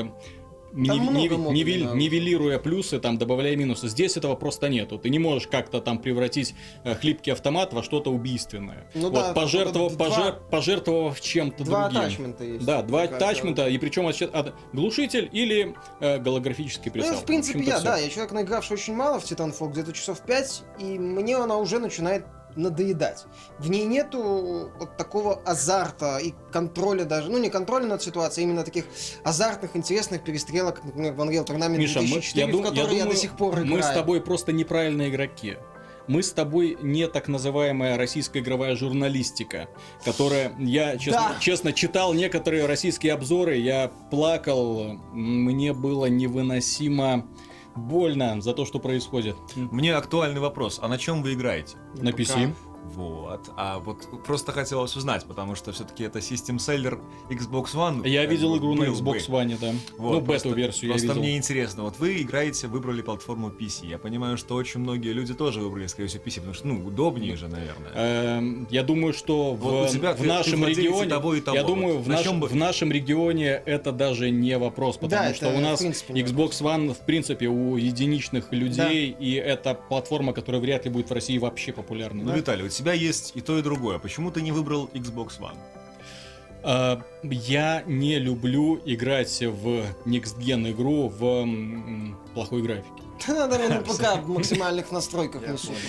нивель- на оружие. нивелируя плюсы, там добавляя минусы. Здесь этого просто нету. Ты не можешь как-то там превратить э, хлипкий автомат во что-то убийственное. Ну вот, да, пожертвовав, тут два- пожер- пожертвовав чем-то Два другим. атачмента есть. Да, два Какая-то- тачмента, и причем от, от- глушитель или э, голографический прицел. Ну, в принципе, общем-то, я, всё. да, я человек, наигравший очень мало в Titanfall, где-то часов 5, и мне она уже начинает надоедать. В ней нету вот такого азарта и контроля даже, ну не контроля над ситуацией, а именно таких азартных, интересных перестрелок, например, в Unreal Tournament Миша, мы, 2004, я, дум- в я который я, думаю, до сих пор играю. мы с тобой просто неправильные игроки. мы с тобой не так называемая российская игровая журналистика, которая, я честно, Да. честно читал некоторые российские обзоры, я плакал, мне было невыносимо больно за то, что происходит. Мне актуальный вопрос. А на чем вы играете? На PC. Вот. А вот просто хотелось узнать, потому что все-таки это систем селлер Xbox One. Я как видел игру на Xbox бы. One, да. Вот, ну, просто- бету-версию я Просто видел. мне интересно, вот вы играете, выбрали платформу PC. Я понимаю, что очень многие люди тоже выбрали, скорее всего, PC, потому что, ну, удобнее же, наверное. Эм, Я думаю, что в, Вот тебя нашем регионе, того, и того. я думаю, Вот в, на наш- чем бы- в нашем регионе это даже не вопрос, потому Да, что это у нас принципе Xbox One в принципе у единичных людей, и это платформа, которая вряд ли будет в России вообще популярной. Ну, да? Виталий, у тебя есть и то, и другое. Почему ты не выбрал Xbox One? А, Я не люблю играть в Next Gen игру в плохой графике. Надо на ПК в максимальных настройках.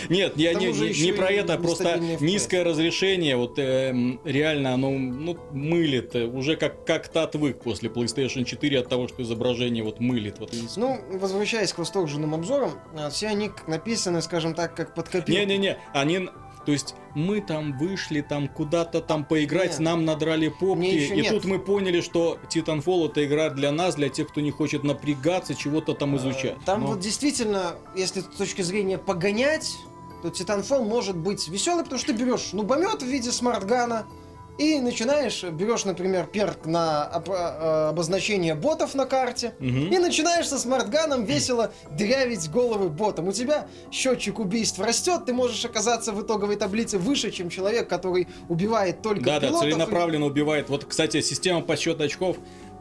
Нет, я не, не- про это, просто нестабильный FPS. низкое разрешение, вот эм, реально оно ну, мылит, э, уже как, как-то отвык после PlayStation 4 от того, что изображение вот мылит. Вот. Ну, возвращаясь к восторженным обзорам, а, все они написаны, скажем так, как под копирку. Не-не-не, они... То есть мы там вышли, там куда-то там поиграть, Нет. нам надрали попки, и нет. тут мы поняли, что Titanfall это игра для нас, для тех, кто не хочет напрягаться, чего-то там изучать. Э, Там Но- вот действительно, если с точки зрения погонять, то Titanfall может быть веселый, потому что ты берешь нубомет в виде смартгана и начинаешь, берешь, например, перк на э, обозначение ботов на карте, Мгм. и начинаешь со смартганом весело дырявить головы ботам. У тебя счетчик убийств растет, ты можешь оказаться в итоговой таблице выше, чем человек, который убивает только Да, пилотов. и- целенаправленно убивает. Вот, кстати, система подсчета очков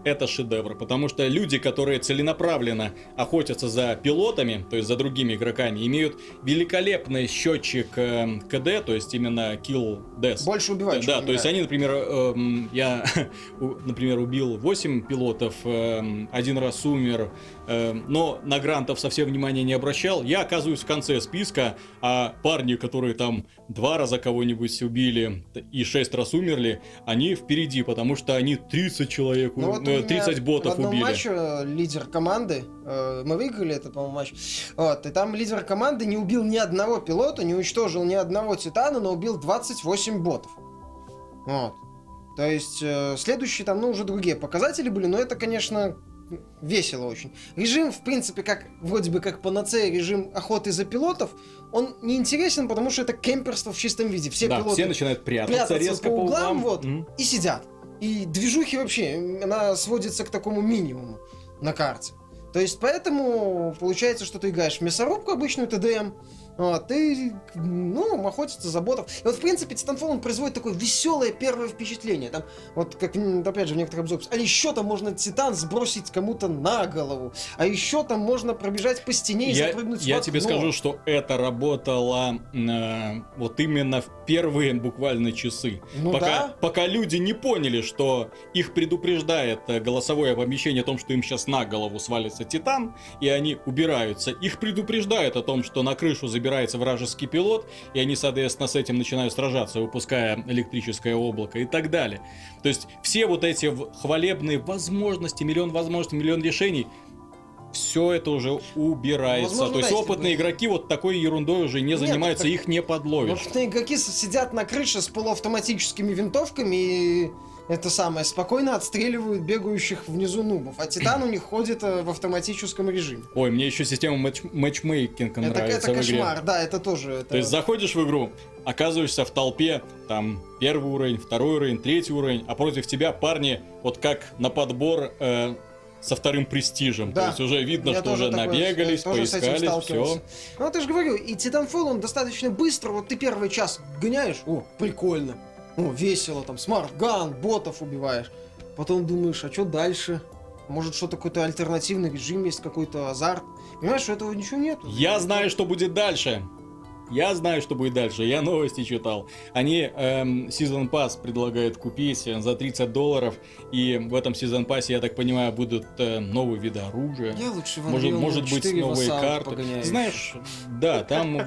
это шедевр, потому что люди, которые целенаправленно охотятся за пилотами, то есть за другими игроками, имеют великолепный счетчик э, КД, то есть именно kill death. Больше убивать. Да, чем то есть они, например, эм, я, например, убил 8 пилотов, эм, один раз умер, эм, но на грантов совсем внимания не обращал. Я оказываюсь в конце списка, а парни, которые там два раза кого-нибудь убили и 6 раз умерли, они впереди, потому что они 30 человек, Ну вот э, меня 30 в ботов одном убили. матче э, лидер команды, э, мы выиграли этот, по-моему, матч, вот, и там лидер команды не убил ни одного пилота, не уничтожил ни одного титана, но убил 28 ботов. Вот. То есть, э, следующие там, ну, уже другие показатели были, но это, конечно, весело очень. Режим, в принципе, как, вроде бы как панацея, режим охоты за пилотов, он не интересен, потому что это кемперство в чистом виде. Все да, пилоты все начинают прятаться, прятаться резко по углам, углам. вот, Мгм. и сидят. И движухи вообще, она сводится к такому минимуму на карте. То есть, поэтому получается, что ты играешь в мясорубку обычную ТДМ, а ты, ну, охотиться за ботов. И вот, в принципе, Titanfall, он производит такое веселое первое впечатление. Там, вот, как, опять же, в некоторых обзорах, а еще там можно Титан сбросить кому-то на голову, а еще там можно пробежать по стене и Я, запрыгнуть в я тебе скажу, что это работало э, вот именно в первые буквально часы. Ну пока, да. пока люди не поняли, что их предупреждает э, голосовое оповещение о том, что им сейчас на голову свалится Титан, и они убираются. Их предупреждают о том, что на крышу забирается вражеский пилот, и они, соответственно, с этим начинают сражаться, выпуская электрическое облако и так далее. То есть все вот эти хвалебные возможности, миллион возможностей, миллион решений, все это уже убирается. Возможно, То есть да, опытные бы- игроки вот такой ерундой уже не Нет, занимаются, так- их не подловишь. Опытные игроки сидят на крыше с полуавтоматическими винтовками и это самое, спокойно отстреливают бегающих внизу нубов. А Титан у них ходит э, в автоматическом режиме. Ой, мне еще система матч- матчмейкинга Это, нравится это в игре. кошмар, да, это тоже. Это... То есть заходишь в игру, оказываешься в толпе, там первый уровень, второй уровень, третий уровень, а против тебя парни вот как на подбор э, со вторым престижем. Да. То есть уже видно, Я что уже такое- набегались, поискались, сталкивался. все. Ну, я же говорю, и Titanfall, он достаточно быстро, вот ты первый час гоняешь, о, прикольно, о, весело, там, smart gun, ботов убиваешь. Потом думаешь, а что дальше? Может, что-то какой-то альтернативный режим есть, какой-то азарт. Понимаешь, что этого ничего нет. Я знаю, что будет дальше. Я знаю, что будет дальше. Я новости читал. Они эм, Season Pass предлагают купить за 30 долларов. И в этом Season Pass, я так понимаю, будут э, новые виды оружия. Я лучше в Может, Unreal может быть, 4 новые карты. погоняю. Знаешь, да, там...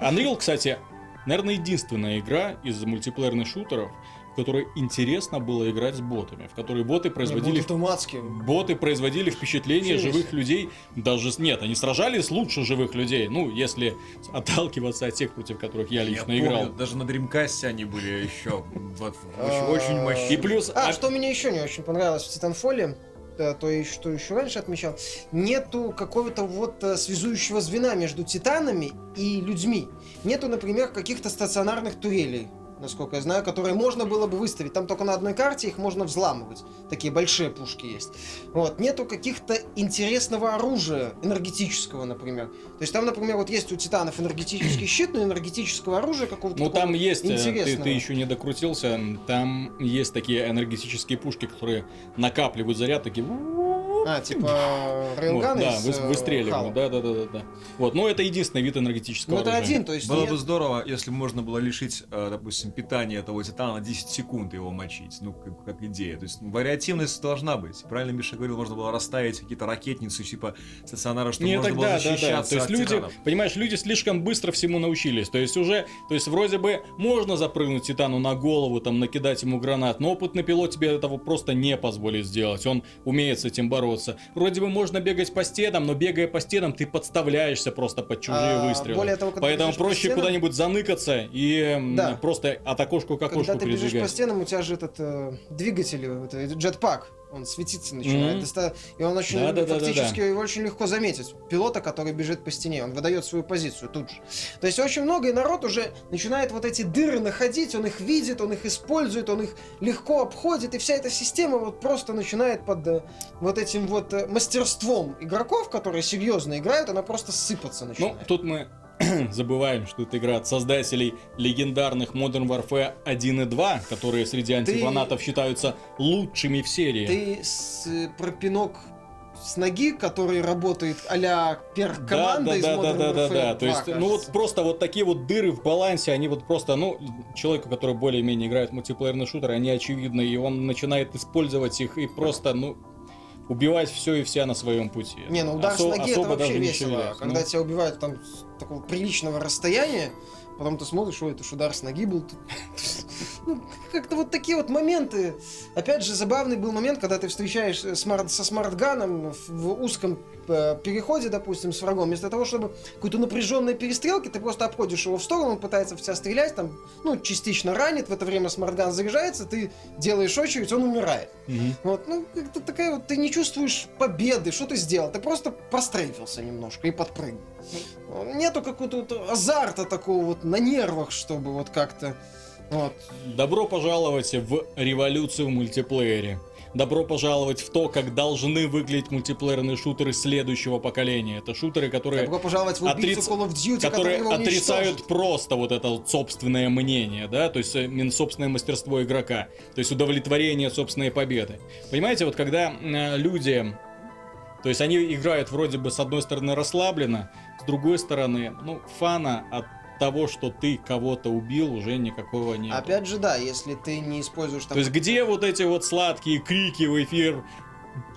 Unreal, кстати, наверное, единственная игра из мультиплеерных шутеров, в которой интересно было играть с ботами, в которой боты производили... Не, боты Боты производили впечатление Вообще живых людей. Даже... с- Нет, они сражались лучше живых людей. Ну, если отталкиваться от тех, против которых я лично Я играл. помню, даже на Dreamcast они были еще вот, А, очень, очень мощные. И плюс... А, а- что мне еще не очень понравилось в Титанфоле, то, и что еще раньше отмечал, нету какого-то вот э, связующего звена между титанами и людьми. Нету, например, каких-то стационарных турелей, насколько я знаю, которые можно было бы выставить. Там только на одной карте их можно взламывать. Такие большие пушки есть. Вот. Нету каких-то интересного оружия, энергетического, например. То есть там, например, вот есть у титанов энергетический щит, но энергетического оружия какого-то Ну там есть, э, ты, интересного. ты еще не докрутился, там есть такие энергетические пушки, которые накапливают заряд, такие... А, типа Вот, рейлганы да, из, вы- э, выстреливают, Хала. да, да, да, да, да. Вот, но это единственный вид энергетического Ну это оружия. один, то есть Было нет- бы здорово, если бы можно было лишить, э, допустим, питания этого титана на 10 секунд его мочить. Ну, как, как идея. То есть вариативность должна быть. Правильно Миша говорил, можно было расставить какие-то ракетницы типа стационара, чтобы Не, можно тогда, было да, да. защищаться То есть от люди, титанов. понимаешь, люди слишком быстро всему научились. То есть уже, то есть вроде бы можно запрыгнуть Титану на голову, там накидать ему гранат, но опытный пилот тебе этого просто не позволит сделать. Он умеет с этим бороться. Вроде бы можно бегать по стенам, но бегая по стенам, ты подставляешься просто под чужие А, выстрелы. более того, когда Поэтому проще стенам- куднибудь заныкаться и Да. просто от окошка к окошку Когда ты бежишь по стенам, у тебя же этот э, двигатель, вот, этот джетпак, он светиться начинает. Мгм. Доста- И он очень, Да, да, да, да, фактически, да. его очень легко заметить. Пилота, который бежит по стене, он выдает свою позицию тут же. То есть очень много, и народ уже начинает вот эти дыры находить, он их видит, он их использует, он их легко обходит, и вся эта система вот просто начинает под э, вот этим вот э, мастерством игроков, которые серьезно играют, она просто сыпаться Ну, начинает. тут мы забываем, что это игра от создателей легендарных Modern Warfare 1 и 2, которые среди антифанатов считаются лучшими в серии. Ты с, э, про пинок с ноги, который работает а-ля перк команда да, из да, да, Modern да, да, Warfare да. 2, То есть, ну вот кажется. просто вот такие вот дыры в балансе, они вот просто, ну, человеку, который более-менее играет в мультиплеерный шутер, они очевидны, и он начинает использовать их и просто, ну, убивать все и вся на своем пути. Не, ну удар Осо- с ноги это вообще весело. Когда Ну, тебя убивают там с такого приличного расстояния, потом ты смотришь, ой, это ж удар с ноги был. Ну, как-то вот такие вот моменты. Опять же, забавный был момент, когда ты встречаешь смарт- со смартганом в, узком э, переходе, допустим, с врагом. Вместо того, чтобы какой-то напряженной перестрелки, ты просто обходишь его в сторону, он пытается в тебя стрелять, там, ну, частично ранит, в это время смартган заряжается, ты делаешь очередь, он умирает. мгм. Вот, ну, как-то такая вот, ты не чувствуешь победы, что ты сделал? Ты просто прострейфился немножко и подпрыгнул. Нету какого-то вот азарта такого вот на нервах, чтобы вот как-то... Вот. Добро пожаловать в революцию в мультиплеере. Добро пожаловать в то, как должны выглядеть мультиплеерные шутеры следующего поколения. Это шутеры, которые, Добро пожаловать в Отриц- Call of Duty, которые отрицают просто вот это вот собственное мнение, да, то есть э, собственное мастерство игрока, то есть удовлетворение собственной победы. Понимаете, вот когда э, люди, то есть они играют вроде бы с одной стороны расслабленно, с другой стороны, ну, фана от того, что ты кого-то убил, уже никакого нет. Опять же, да, если ты не используешь там... То есть где вот эти вот сладкие крики в эфир?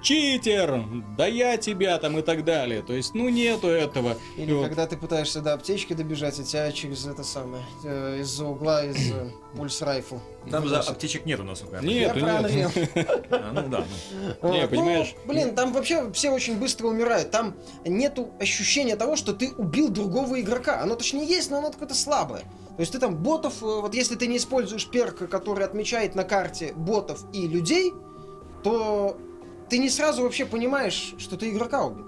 Читер! Да я тебя там и так далее. То есть, ну нету этого. Или вот- когда ты пытаешься до аптечки добежать, и тебя через это самое, э, из-за угла, из э, пульс райфл. Там за аптечек нету, насколько я Нет, Я Нету, понимаю. А, Ну да. ну. Не, Вот, понимаешь? Ну, блин, там вообще все очень быстро умирают. Там нету ощущения того, что ты убил другого игрока. Оно точнее есть, но оно какое-то слабое. То есть ты там ботов, э, вот если ты не используешь перк, который отмечает на карте ботов и людей, то ты не сразу вообще понимаешь, что ты игрока убил.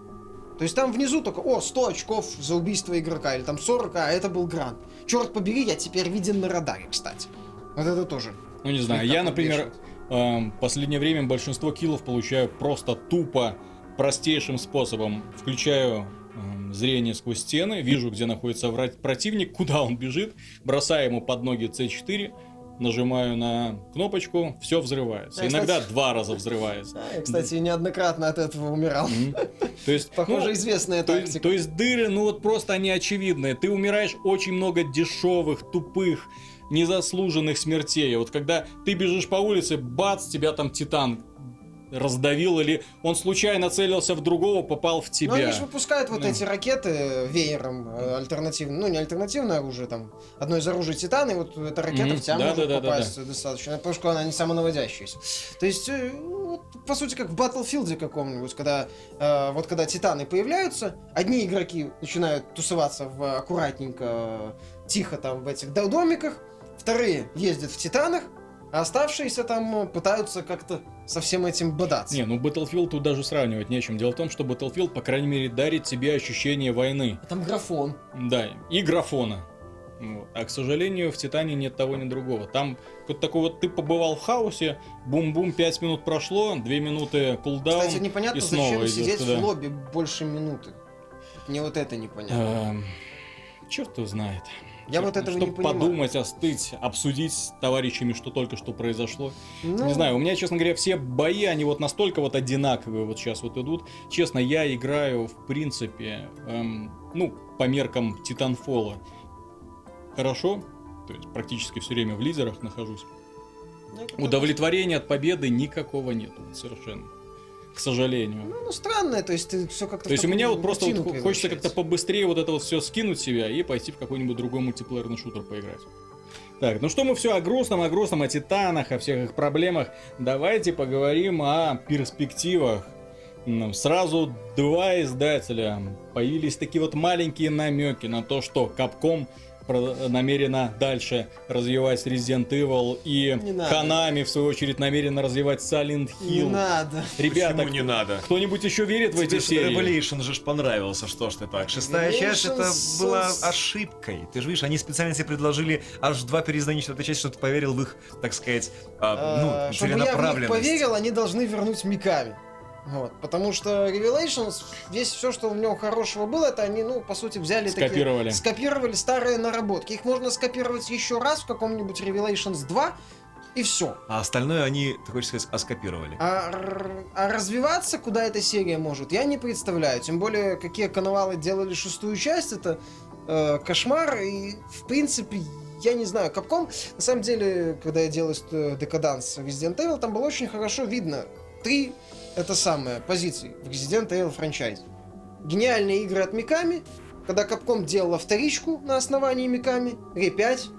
То есть там внизу только, о, 100 очков за убийство игрока, или там 40, а это был грант. Черт побери, я теперь виден на радаре, кстати. Вот это тоже. Ну не знаю, я, например, эм, последнее время большинство киллов получаю просто тупо простейшим способом. Включаю эм, зрение сквозь стены, вижу, где находится противник, куда он бежит, бросаю ему под ноги C4, нажимаю на кнопочку, все взрывается. А, Иногда кстати- два раза взрывается. Да, я, кстати, неоднократно от этого умирал. Мгм. То есть, Похоже, ну, известная То тактика. то есть дыры, ну вот просто они очевидные. Ты умираешь очень много дешевых, тупых, незаслуженных смертей. Вот когда ты бежишь по улице, бац, тебя там титан раздавил, или он случайно целился в другого, попал в Ну, тебя. они же выпускают вот Да. эти ракеты веером э, альтернативно, ну не альтернативное оружие, там одно из оружий Титана, и вот эта ракета Мгм. в тебя Да, может да, да, да, попасть достаточно, потому что она не самонаводящаяся. То есть, э, вот, по сути, как в Battlefield каком-нибудь, когда э, вот когда Титаны появляются, одни игроки начинают тусоваться в аккуратненько, тихо там в этих до- домиках, вторые ездят в Титанах, а оставшиеся там э, пытаются как-то со всем этим бодаться. Не, ну Battlefield тут даже сравнивать нечем. Дело в том, что Battlefield, по крайней мере, дарит тебе ощущение войны. А Там графон. Да, и графона. Вот. А, к сожалению, в Титане нет того ни другого. Там вот такой вот ты побывал в хаосе, бум-бум, 5 минут прошло, 2 минуты кулдаун. Кстати, непонятно, и снова зачем идёшь сидеть туда. в лобби больше минуты. Мне вот это непонятно. Эм, Черт его знает. Я вот этого не Чтобы понимаю. подумать, остыть, обсудить с товарищами, что только что произошло. Ну, Не знаю, у меня, честно говоря, все бои, они вот настолько вот одинаковые вот сейчас вот идут. Честно, я играю, в принципе, эм, ну, по меркам Титанфола. Хорошо, то есть практически все время в лидерах нахожусь. ну, Удовлетворения от победы никакого нету, вот совершенно. К сожалению. Ну, ну, странное, то есть ты все как-то... То есть у меня вот просто вот хочется как-то побыстрее вот это вот все скинуть себя и пойти в какой-нибудь другой мультиплеерный шутер поиграть. Так, ну что мы все о грустном, о грустном, о титанах, о всех их проблемах. Давайте поговорим о перспективах. Сразу два издателя. Появились такие вот маленькие намеки на то, что Capcom намерена дальше развивать Resident Evil и Не. Konami в свою очередь намерена развивать Silent Не Hill. надо. Ребята, Почему не надо? кто-нибудь еще верит в эти Тебе серии? Revelation же ж понравился, что ж ты так. Шестая часть это Revelations была с- ошибкой. Ты же видишь, они специально тебе предложили аж два переиздания четвертой части, чтобы ты поверил в их, так сказать, а, Э, ну, Чтобы я в них целенаправленность. поверил, они должны вернуть Миками. Вот, потому что Revelations, весь все, что в нем хорошего было, это они, ну, по сути, взяли Скопировали. такие... Скопировали старые наработки. Их можно скопировать еще раз в каком-нибудь Revelations 2, и все. А остальное они, ты хочешь сказать, оскопировали. А, р- а развиваться, куда эта серия может, я не представляю. Тем более, какие коновалы делали шестую часть, это э, кошмар. И, в принципе, я не знаю, Capcom, на самом деле, когда я делал э, Декаданс Resident Evil, там было очень хорошо видно три, это самое, позиции в Resident Evil франчайзе. Гениальные игры от Миками, когда Capcom делала вторичку на основании Миками, Ре 5,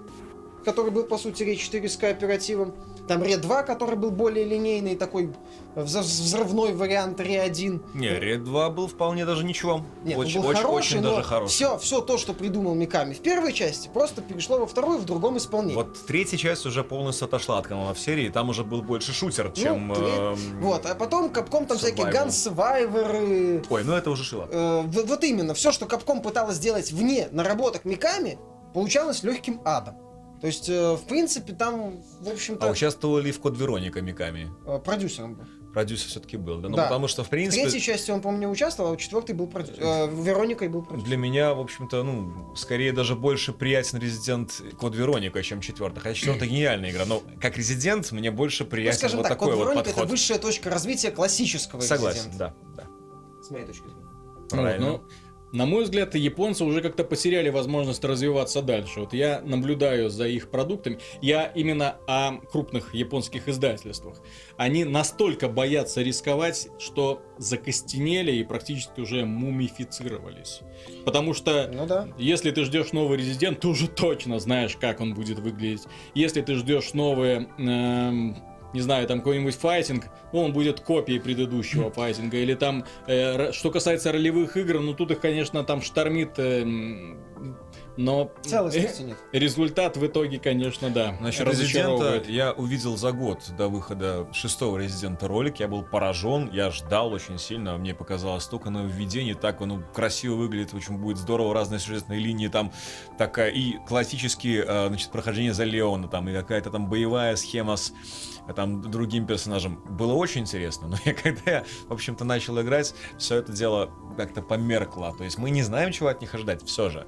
который был, по сути, Ре 4 с кооперативом, там Ре 2, который был более линейный, такой взрывной вариант Ре 1. Не, Red 2 был вполне даже ничего. Нет, очень, он был очень, хороший, очень но даже хороший. Все, все то, что придумал Миками в первой части, просто перешло во вторую в другом исполнении. Вот третья часть уже полностью отошла от канала в серии, там уже был больше шутер, чем... Ну, тре- эм, Вот, а потом Capcom там всякие Survival. Gun Survivor, Ой, ну это уже шило. Э, в- вот именно, все, что Capcom пыталась сделать вне наработок Миками, получалось легким адом. То есть, э, в принципе, там, в общем-то, А участвовал ли в Код Вероника Миками? э, продюсером был. Продюсер все-таки был, да? Ну, Да. потому что, в В принципе, третьей части он, по-моему, не участвовал, а в четвертой был продюсером. Вероникой был продюсером. для меня, в общем-то, ну, скорее даже больше приятен Резидент Код Вероника, чем четвертый. Хотя четвертая гениальная игра, но как Резидент мне больше Ну, приятен скажем вот так, такой Код вот Вероника это подход. высшая точка развития классического Согласен, Resident, да, да. С моей точки зрения. Правильно. Вот, ну, на мой взгляд, японцы уже как-то потеряли возможность развиваться дальше. Вот я наблюдаю за их продуктами. Я именно о крупных японских издательствах. Они настолько боятся рисковать, что закостенели и практически уже мумифицировались. Потому что Ну да. если ты ждешь новый резидент, ты уже точно знаешь, как он будет выглядеть. Если ты ждешь новые, эм, не знаю, там какой-нибудь файтинг, ну, он будет копией предыдущего файтинга. Или там, э, что касается ролевых игр, ну тут их, конечно, там штормит, эм, но Целостности нет. э, результат в итоге, конечно, да, Насчет разочаровывает. Резидента я увидел за год до выхода шестого Резидента ролик. Я был поражен, я ждал очень сильно. Мне показалось столько нововведений, так оно красиво выглядит, очень будет здорово, разные сюжетные линии там такая и классические, э, значит, прохождение за Леона, там и какая-то там боевая схема с э, там другим персонажем. Было очень интересно, но я когда я, в общем-то, начал играть, все это дело как-то померкло. То есть мы не знаем, чего от них ожидать, все же.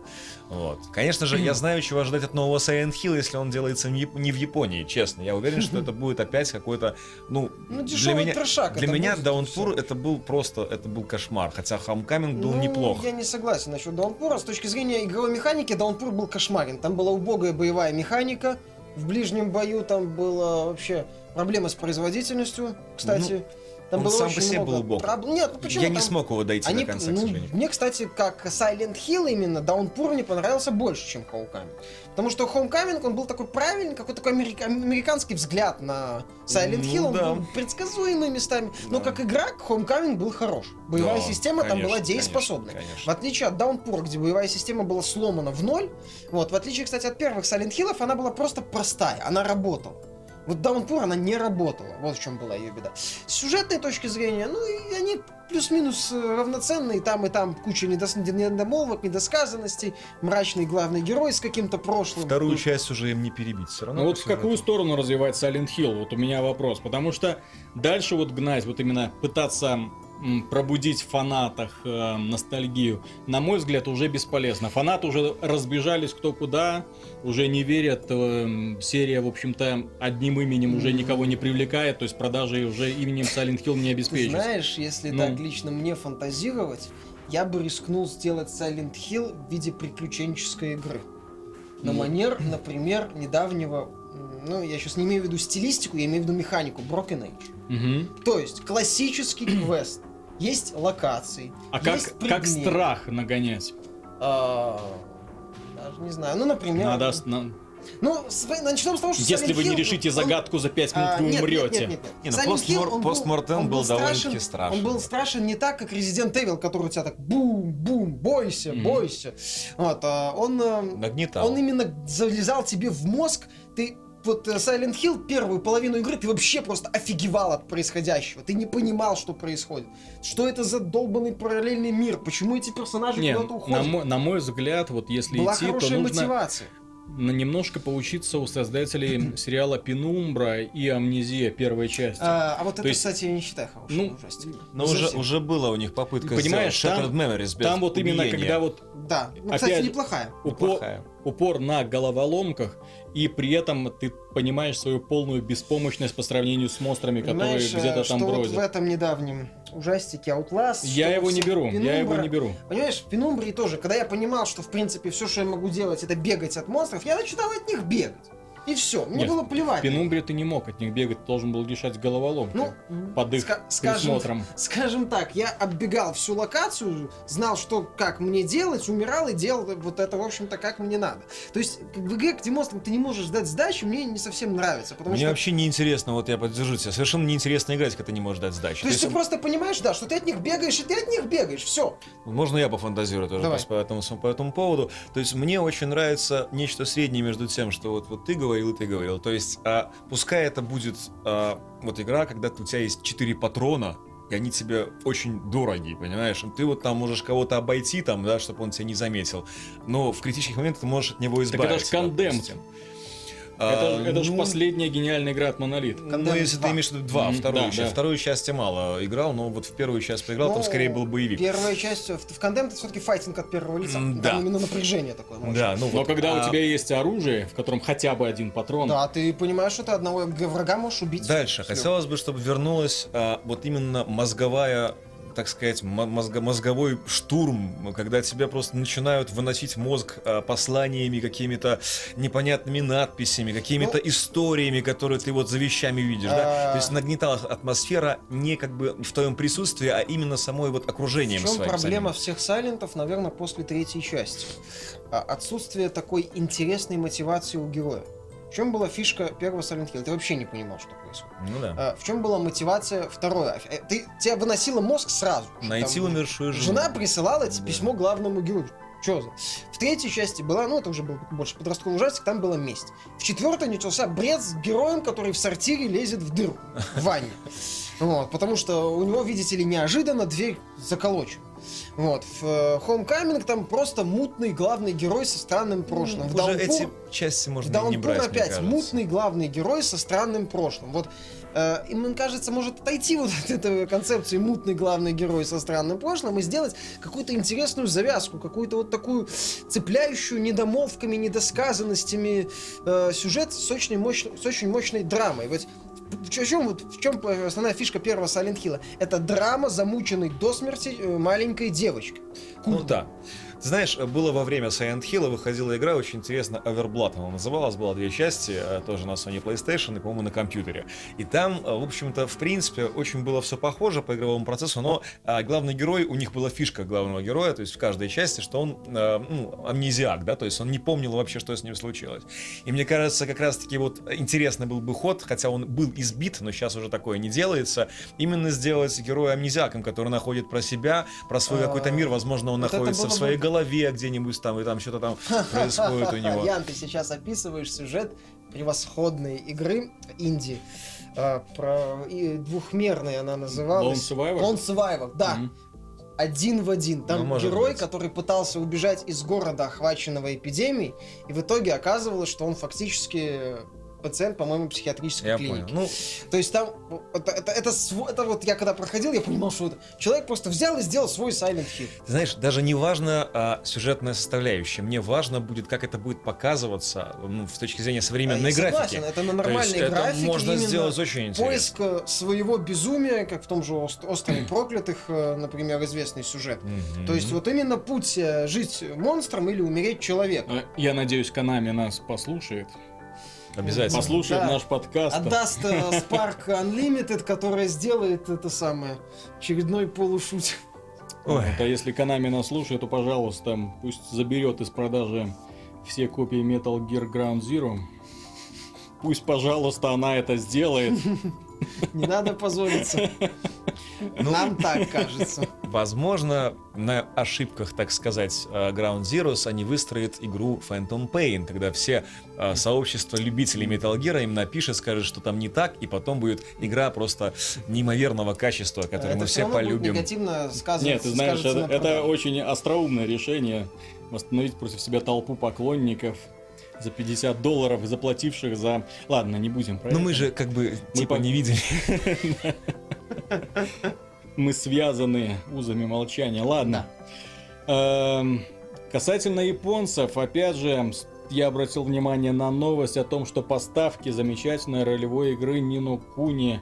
Вот. Конечно же, я знаю, чего ожидать от нового Silent Hill, если он делается не в Японии, честно. Я уверен, что это будет опять какой-то, ну, Ну, для меня, трешак для меня Даунпур это был просто, это был кошмар. Хотя Homecoming был Ну, неплох. Я не согласен насчет Даунпура. С точки зрения игровой механики, Даунпур был кошмарен. Там была убогая боевая механика. В ближнем бою там была вообще проблема с производительностью, кстати. Там Он было сам по себе много был бог. проб- Нет, ну почему? Я не Там- смог его дойти Они, до конца, к ну, сожалению. мне, кстати, как Silent Hill именно, Даунпур мне понравился больше, чем Homecoming. Потому что Homecoming, он был такой правильный, какой такой америка- американский взгляд на Silent Ну Hill, он да. был предсказуемый местами. Но Да. как игра, Homecoming был хорош. Боевая Да, система там была конечно, дееспособной. конечно, В конечно. отличие от Даунпура, где боевая система была сломана в ноль, вот, в отличие, кстати, от первых Silent Hill'ов, она была просто простая, она работала. Вот Даунпур, она не работала. Вот в чем была ее беда. С сюжетной точки зрения, ну, и они плюс-минус э, равноценные. Там и там куча недос- недомолвок, недосказанностей. Мрачный главный герой с каким-то прошлым. Вторую Ну, часть уже им не перебить. Все равно. Ну вот в какую сюжету. сторону развивать Silent Hill? Вот у меня вопрос. Потому что дальше вот гнать, вот именно пытаться пробудить в фанатах э, ностальгию, на мой взгляд, уже бесполезно. Фанаты уже разбежались кто куда, уже не верят. э, серия, в общем-то, одним именем уже никого не привлекает, то есть продажи уже именем Silent Hill не Ты обеспечивают. знаешь, если Ну. так лично мне фантазировать, я бы рискнул сделать Silent Hill в виде приключенческой игры. На Ну. манер, например, недавнего, ну, я сейчас не имею в виду стилистику, я имею в виду механику, Broken Age. Мгм. То есть классический квест. Есть локации. А как, есть как предметы. страх нагонять? А, даже не знаю. Ну, например. Надо... на- Ну, с- начнем с того, что Если Silent вы не Hill, решите он- загадку за 5 минут, а, вы нет, нет, умрете. нет, нет, нет. Не, ну, постмор- постмортем он был довольно-таки страшен-. Он был страшен не так, как Resident Evil, который у тебя так бум-бум, бойся, Мгм. бойся. Вот, а, он, э, Нагнетал. он именно залезал тебе в мозг, ты вот э, Silent Hill первую половину игры ты вообще просто офигевал от происходящего. Ты не понимал, что происходит. Что это за долбанный параллельный мир? Почему эти персонажи Не, куда-то на уходят? мой, на мой взгляд, вот если Была идти, то нужно мотивация. на- немножко поучиться у создателей сериала Пенумбра и Амнезия первой части. А, а вот это, есть- кстати, я не считаю хорошим Ну, ужастиком. Но уже, уже была у них попытка Понимаешь, сделать там- Shattered Memories без Там вот именно убиения. когда вот Да, ну, кстати, неплохая. упор, Неплохая. упор на головоломках, и при этом ты понимаешь свою полную беспомощность по сравнению с монстрами, которые Понимаешь, где-то э, там что вот бродят. в этом недавнем ужастике Outlast... Я его не беру, я его не беру. Понимаешь, в Пенумбрии тоже, когда я понимал, что, в принципе, все, что я могу делать, это бегать от монстров, я начинал от них бегать. И все, мне Нет, было плевать. В Пенумбре ты не мог от них бегать, ты должен был решать головоломки. Ну, под их ска- скажем, присмотром. скажем так, я оббегал всю локацию, знал, что как мне делать, умирал и делал вот это, в общем-то, как мне надо. То есть, в игре, где монстрам ты не можешь ждать сдачи, мне не совсем нравится, потому Мне что... вообще неинтересно, вот я поддержу тебя, совершенно неинтересно играть, когда ты не можешь дать сдачи. То есть ты просто понимаешь, да, что ты от них бегаешь, и ты от них бегаешь, все. Можно я пофантазирую тоже Давай. по, этому, по этому поводу. То есть мне очень нравится нечто среднее между тем, что вот, вот ты говорил и ты говорил. То есть а, пускай это будет а, вот игра, когда у тебя есть 4 патрона, и они тебе очень дороги, понимаешь? Ты вот там можешь кого-то обойти, там, да, чтобы он тебя не заметил. Но в критических моментах ты можешь от него Так избавиться. это ж Condemned. допустим. Это, А, это же ну, последняя гениальная игра от Монолит. Ну, если 2. ты имеешь в виду два, вторую да, часть. да. Вторую часть я мало играл, но вот в первую часть поиграл, там Ну, скорее был боевик. Первая часть, в, в Condemned это все-таки файтинг от первого лица. Там да. именно напряжение такое. мощное. Да, ну Но вот. когда а у тебя есть оружие, в котором хотя бы один патрон, Да, ты понимаешь, что ты одного врага можешь убить. Дальше. Всё. Хотелось бы, чтобы вернулась а, вот именно мозговая так сказать, мо- мозго- мозговой штурм, когда тебя просто начинают выносить мозг а, посланиями, какими-то непонятными надписями, какими-то историями, которые ты вот за вещами видишь, да? Ну, А. То есть нагнетала атмосфера не как бы в твоем присутствии, а именно самой вот окружением В чем своим проблема самим. всех сайлентов, наверное, после третьей части? А, Отсутствие такой интересной мотивации у героя. В чем была фишка первого Silent Hill? Ты вообще не понимал, что происходит. Ну да. А, В чем была мотивация второй? Э, Ты, тебя выносила мозг сразу. Найти Там умершую жену. Жена присылала это Да. письмо главному герою. Че за? В третьей части была, ну это уже был больше подростковый ужастик, там была месть. В четвертой начался бред с героем, который в сортире лезет в дырку в ванне. Вот, потому что у него, видите ли, неожиданно дверь заколочена. Вот, в э, Homecoming там просто мутный главный герой со странным прошлым. В Уже Downpour- эти части в можно не Даунпур брать, мне опять мутный главный герой со странным прошлым. Вот э, и мне кажется, может отойти вот от этой концепции мутный главный герой со странным прошлым и сделать какую-то интересную завязку, какую-то вот такую цепляющую недомолвками, недосказанностями э, сюжет с очень, мощной, с очень мощной драмой. Вот в чем, вот, в чем основная фишка первого Silent Hill? Это драма замученной до смерти э, маленькой девочки. Ну да. Знаешь, было во время Silent Hill выходила игра, очень интересно, Overblood она называлась, была две части, э, тоже на Sony PlayStation и, по-моему, на компьютере. И там, э, в общем-то, в принципе, очень было все похоже по игровому процессу, но а, главный герой, у них была фишка главного героя, то есть в каждой части, что он а, ну, амнезиак, да, то есть он не помнил вообще, что с ним случилось. И мне кажется, как раз-таки вот интересный был бы ход, хотя он был избит, но сейчас уже такое не делается, именно сделать героя амнезиаком, который находит про себя, про свой какой-то мир, возможно, он находится в своей бы- голове где-нибудь там, и там что-то там происходит у него. Ян, ты сейчас описываешь сюжет превосходной игры инди. а, про и двухмерной она называлась. Lone Survivor? Lone Survivor, да. Мгм. Один в один. Там Ну, герой, быть. который пытался убежать из города, охваченного эпидемией, и в итоге оказывалось, что он фактически пациент, по-моему, психиатрической Я клиники. понял. Ну, То есть там, это, это, это, это вот я когда проходил, я понимал, что это человек просто взял и сделал свой Silent Hill. Ты знаешь, даже не важно а, сюжетная составляющая. Мне важно будет, как это будет показываться ну, с точки зрения современной Я согласен, графики. это на нормальной это графике можно именно сделать очень интересно. поиск э, своего безумия, как в том же Ост- «Острове проклятых», э, например, известный сюжет. То есть вот именно путь э, жить монстром или умереть человеком. Э, Я надеюсь, Канами нас послушает. Обязательно. Послушает Да. наш подкаст. Отдаст э, Spark Unlimited, которая сделает это самое очередной полушут. Ой. Вот, а если Канами нас слушает, то, пожалуйста, пусть заберет из продажи все копии Metal Gear Ground Zero. Пусть, пожалуйста, она это сделает. Не надо позориться. Ну, Нам так кажется. Возможно, на ошибках, так сказать, э, Ground Zeroes они выстроят игру Phantom Pain, когда все э, сообщество любителей Metal Gear им напишет, скажет, что там не так, и потом будет игра просто неимоверного качества, которую это мы все будет полюбим. негативно сказываться. Нет, ты знаешь, это, очень остроумное решение. Восстановить против себя толпу поклонников за 50 долларов, заплативших за... Ладно, не будем про Но это. мы же как бы типа по- не видели. Мы связаны узами молчания. Ладно. Эм, Касательно японцев, опять же, я обратил внимание на новость о том, что поставки замечательной ролевой игры Нину Куни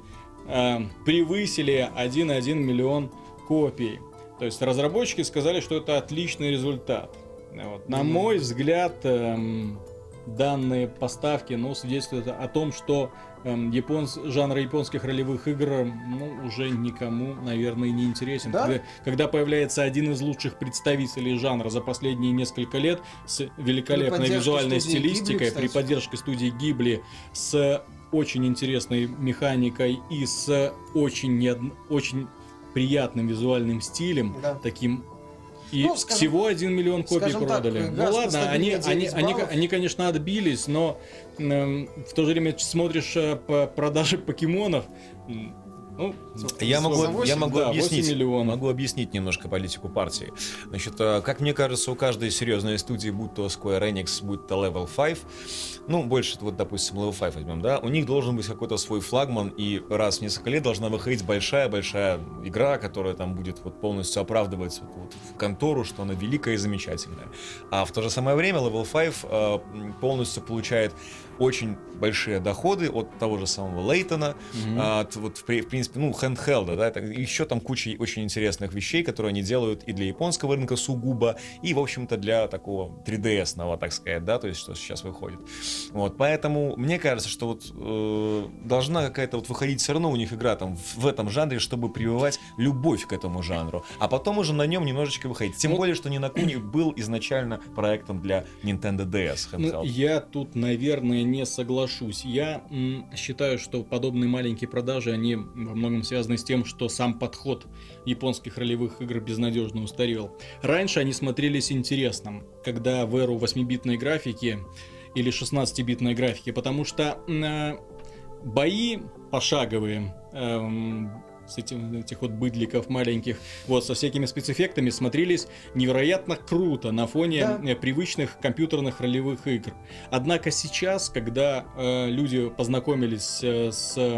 эм, превысили 1,1 миллион копий. То есть разработчики сказали, что это отличный результат. Вот. На мой взгляд, эм, данные поставки ну, свидетельствуют о том, что эм, японс... жанр японских ролевых игр ну, уже никому, наверное, не интересен. Да? Когда, когда появляется один из лучших представителей жанра за последние несколько лет с великолепной визуальной стилистикой, при кстати. поддержке студии Гибли, с очень интересной механикой и с очень, неодн- очень приятным визуальным стилем, Да. таким и Ну, скажем- всего 1 миллион копий скажем так, продали. газ ну ладно, они, они, 9 они, они, конечно, отбились, но эм, в то же время смотришь э, по продаже покемонов. Ну, Я могу, За я восемь? могу да, 8 объяснить, миллионов. могу объяснить немножко политику партии. Значит, э, как мне кажется, у каждой серьезной студии, будь то Square Enix, будь то Level 5, ну, больше, вот, допустим, Level 5 возьмем, да, у них должен быть какой-то свой флагман, и раз в несколько лет должна выходить большая-большая игра, которая там будет вот полностью оправдывать вот, вот в контору, что она великая и замечательная. А в то же самое время Level 5 э, полностью получает очень большие доходы от того же самого Лейтона, а, от, вот, в, в принципе, ну, handheld, да, это еще там куча очень интересных вещей, которые они делают и для японского рынка сугубо, и, в общем-то, для такого 3DS-ного, так сказать, да, то есть, что сейчас выходит. Вот, поэтому мне кажется, что вот э, должна какая-то вот выходить все равно у них игра там в, в этом жанре, чтобы прививать любовь к этому жанру, а потом уже на нем немножечко выходить. Тем Вот. более, что Нинакуни был изначально проектом для Nintendo DS Ну, я тут, наверное, не соглашусь. Я считаю, что подобные маленькие продажи, они во многом связаны с тем, что сам подход японских ролевых игр безнадежно устарел. Раньше они смотрелись интересным, когда в эру 8-битной графики или 16-битной графики, потому что э, бои пошаговые, эм, с этим, этих вот быдликов маленьких, вот, со всякими спецэффектами смотрелись невероятно круто на фоне Да. э, привычных компьютерных ролевых игр. Однако сейчас, когда э, люди познакомились э, с э,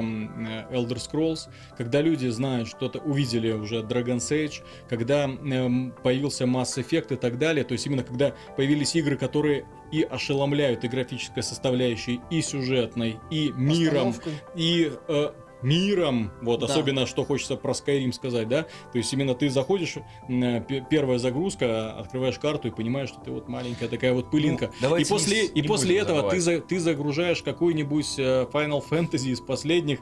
Elder Scrolls, когда люди знают что-то, увидели уже Dragon's Age, когда эм, появился Mass Effect и так далее, то есть именно когда появились игры, которые и ошеломляют и графической составляющей, и сюжетной, и миром, Постановкой. и э, миром, вот, Да. особенно, что хочется про Skyrim сказать, да, то есть именно ты заходишь, э, первая загрузка, открываешь карту и понимаешь, что ты вот маленькая такая вот пылинка. Ну, и после, не- и не после этого ты, за- ты загружаешь какой-нибудь э, Final Fantasy из последних,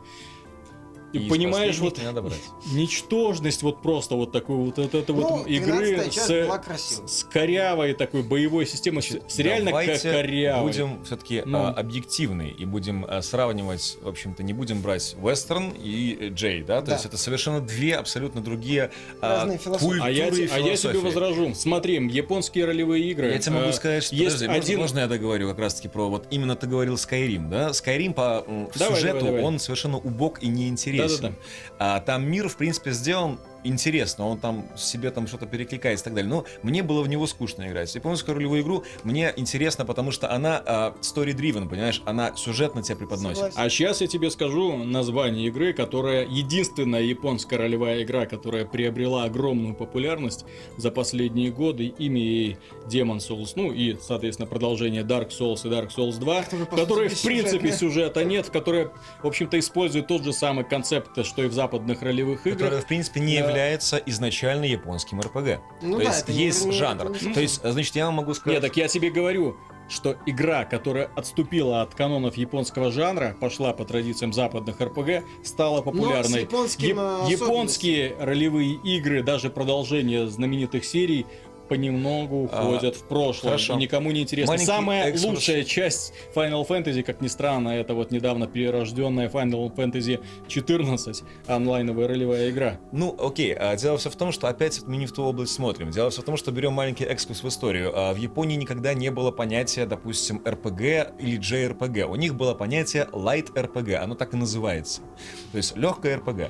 и, понимаешь вот надо брать. ничтожность вот просто вот такой вот, вот это Ну, вот игры 13-я часть с, с корявой такой боевой системой, с, с реально корявой. будем все-таки Ну. объективны и будем а, сравнивать, в общем-то, не будем брать вестерн и э, Джей, да, то Да. есть это совершенно две абсолютно другие а, Разные философии. культуры А я, и те- а я тебе философии. возражу. Смотри, японские ролевые игры. Я тебе могу э, сказать, что есть подожди, можно- один- можно, я договорю как раз-таки про вот именно ты говорил Skyrim, да? Skyrim по Давай, сюжету давай, давай. он совершенно убог и неинтересен. Да-да-да. А там мир, в принципе, сделан интересно, он там себе там что-то перекликается и так далее. Но мне было в него скучно играть. Японскую ролевую игру мне интересно, потому что она а, story-driven, понимаешь? Она сюжетно тебя преподносит. Согласен. А сейчас я тебе скажу название игры, которая единственная японская ролевая игра, которая приобрела огромную популярность за последние годы. Имя ей Demon Souls, ну и, соответственно, продолжение Dark Souls и Dark Souls 2, Которые, в которой, в принципе, сюжета нет, в которой, в общем-то, использует тот же самый концепт, что и в западных ролевых играх. Которая, в принципе, не Да. Является изначально японским РПГ. Ну То да, есть есть не- жанр. не То есть, значит, я вам могу сказать... Нет, так я тебе говорю, что игра, которая отступила от канонов японского жанра, пошла по традициям западных РПГ, стала с популярной. Яп- э, японские ролевые игры, даже продолжение знаменитых серий, понемногу А, уходят в прошлое хорошо. и никому не интересно. Маленький Самая экскурс. лучшая часть Final Fantasy, как ни странно, это вот недавно перерожденная Final Fantasy 14 онлайновая ролевая игра. Ну, окей, а, дело все в том, что опять мы не в ту область смотрим. Дело все в том, что берем маленький экскурс в историю. А, В Японии никогда не было понятия, допустим, RPG или JRPG. У них было понятие Light RPG, оно так и называется. То есть легкое RPG.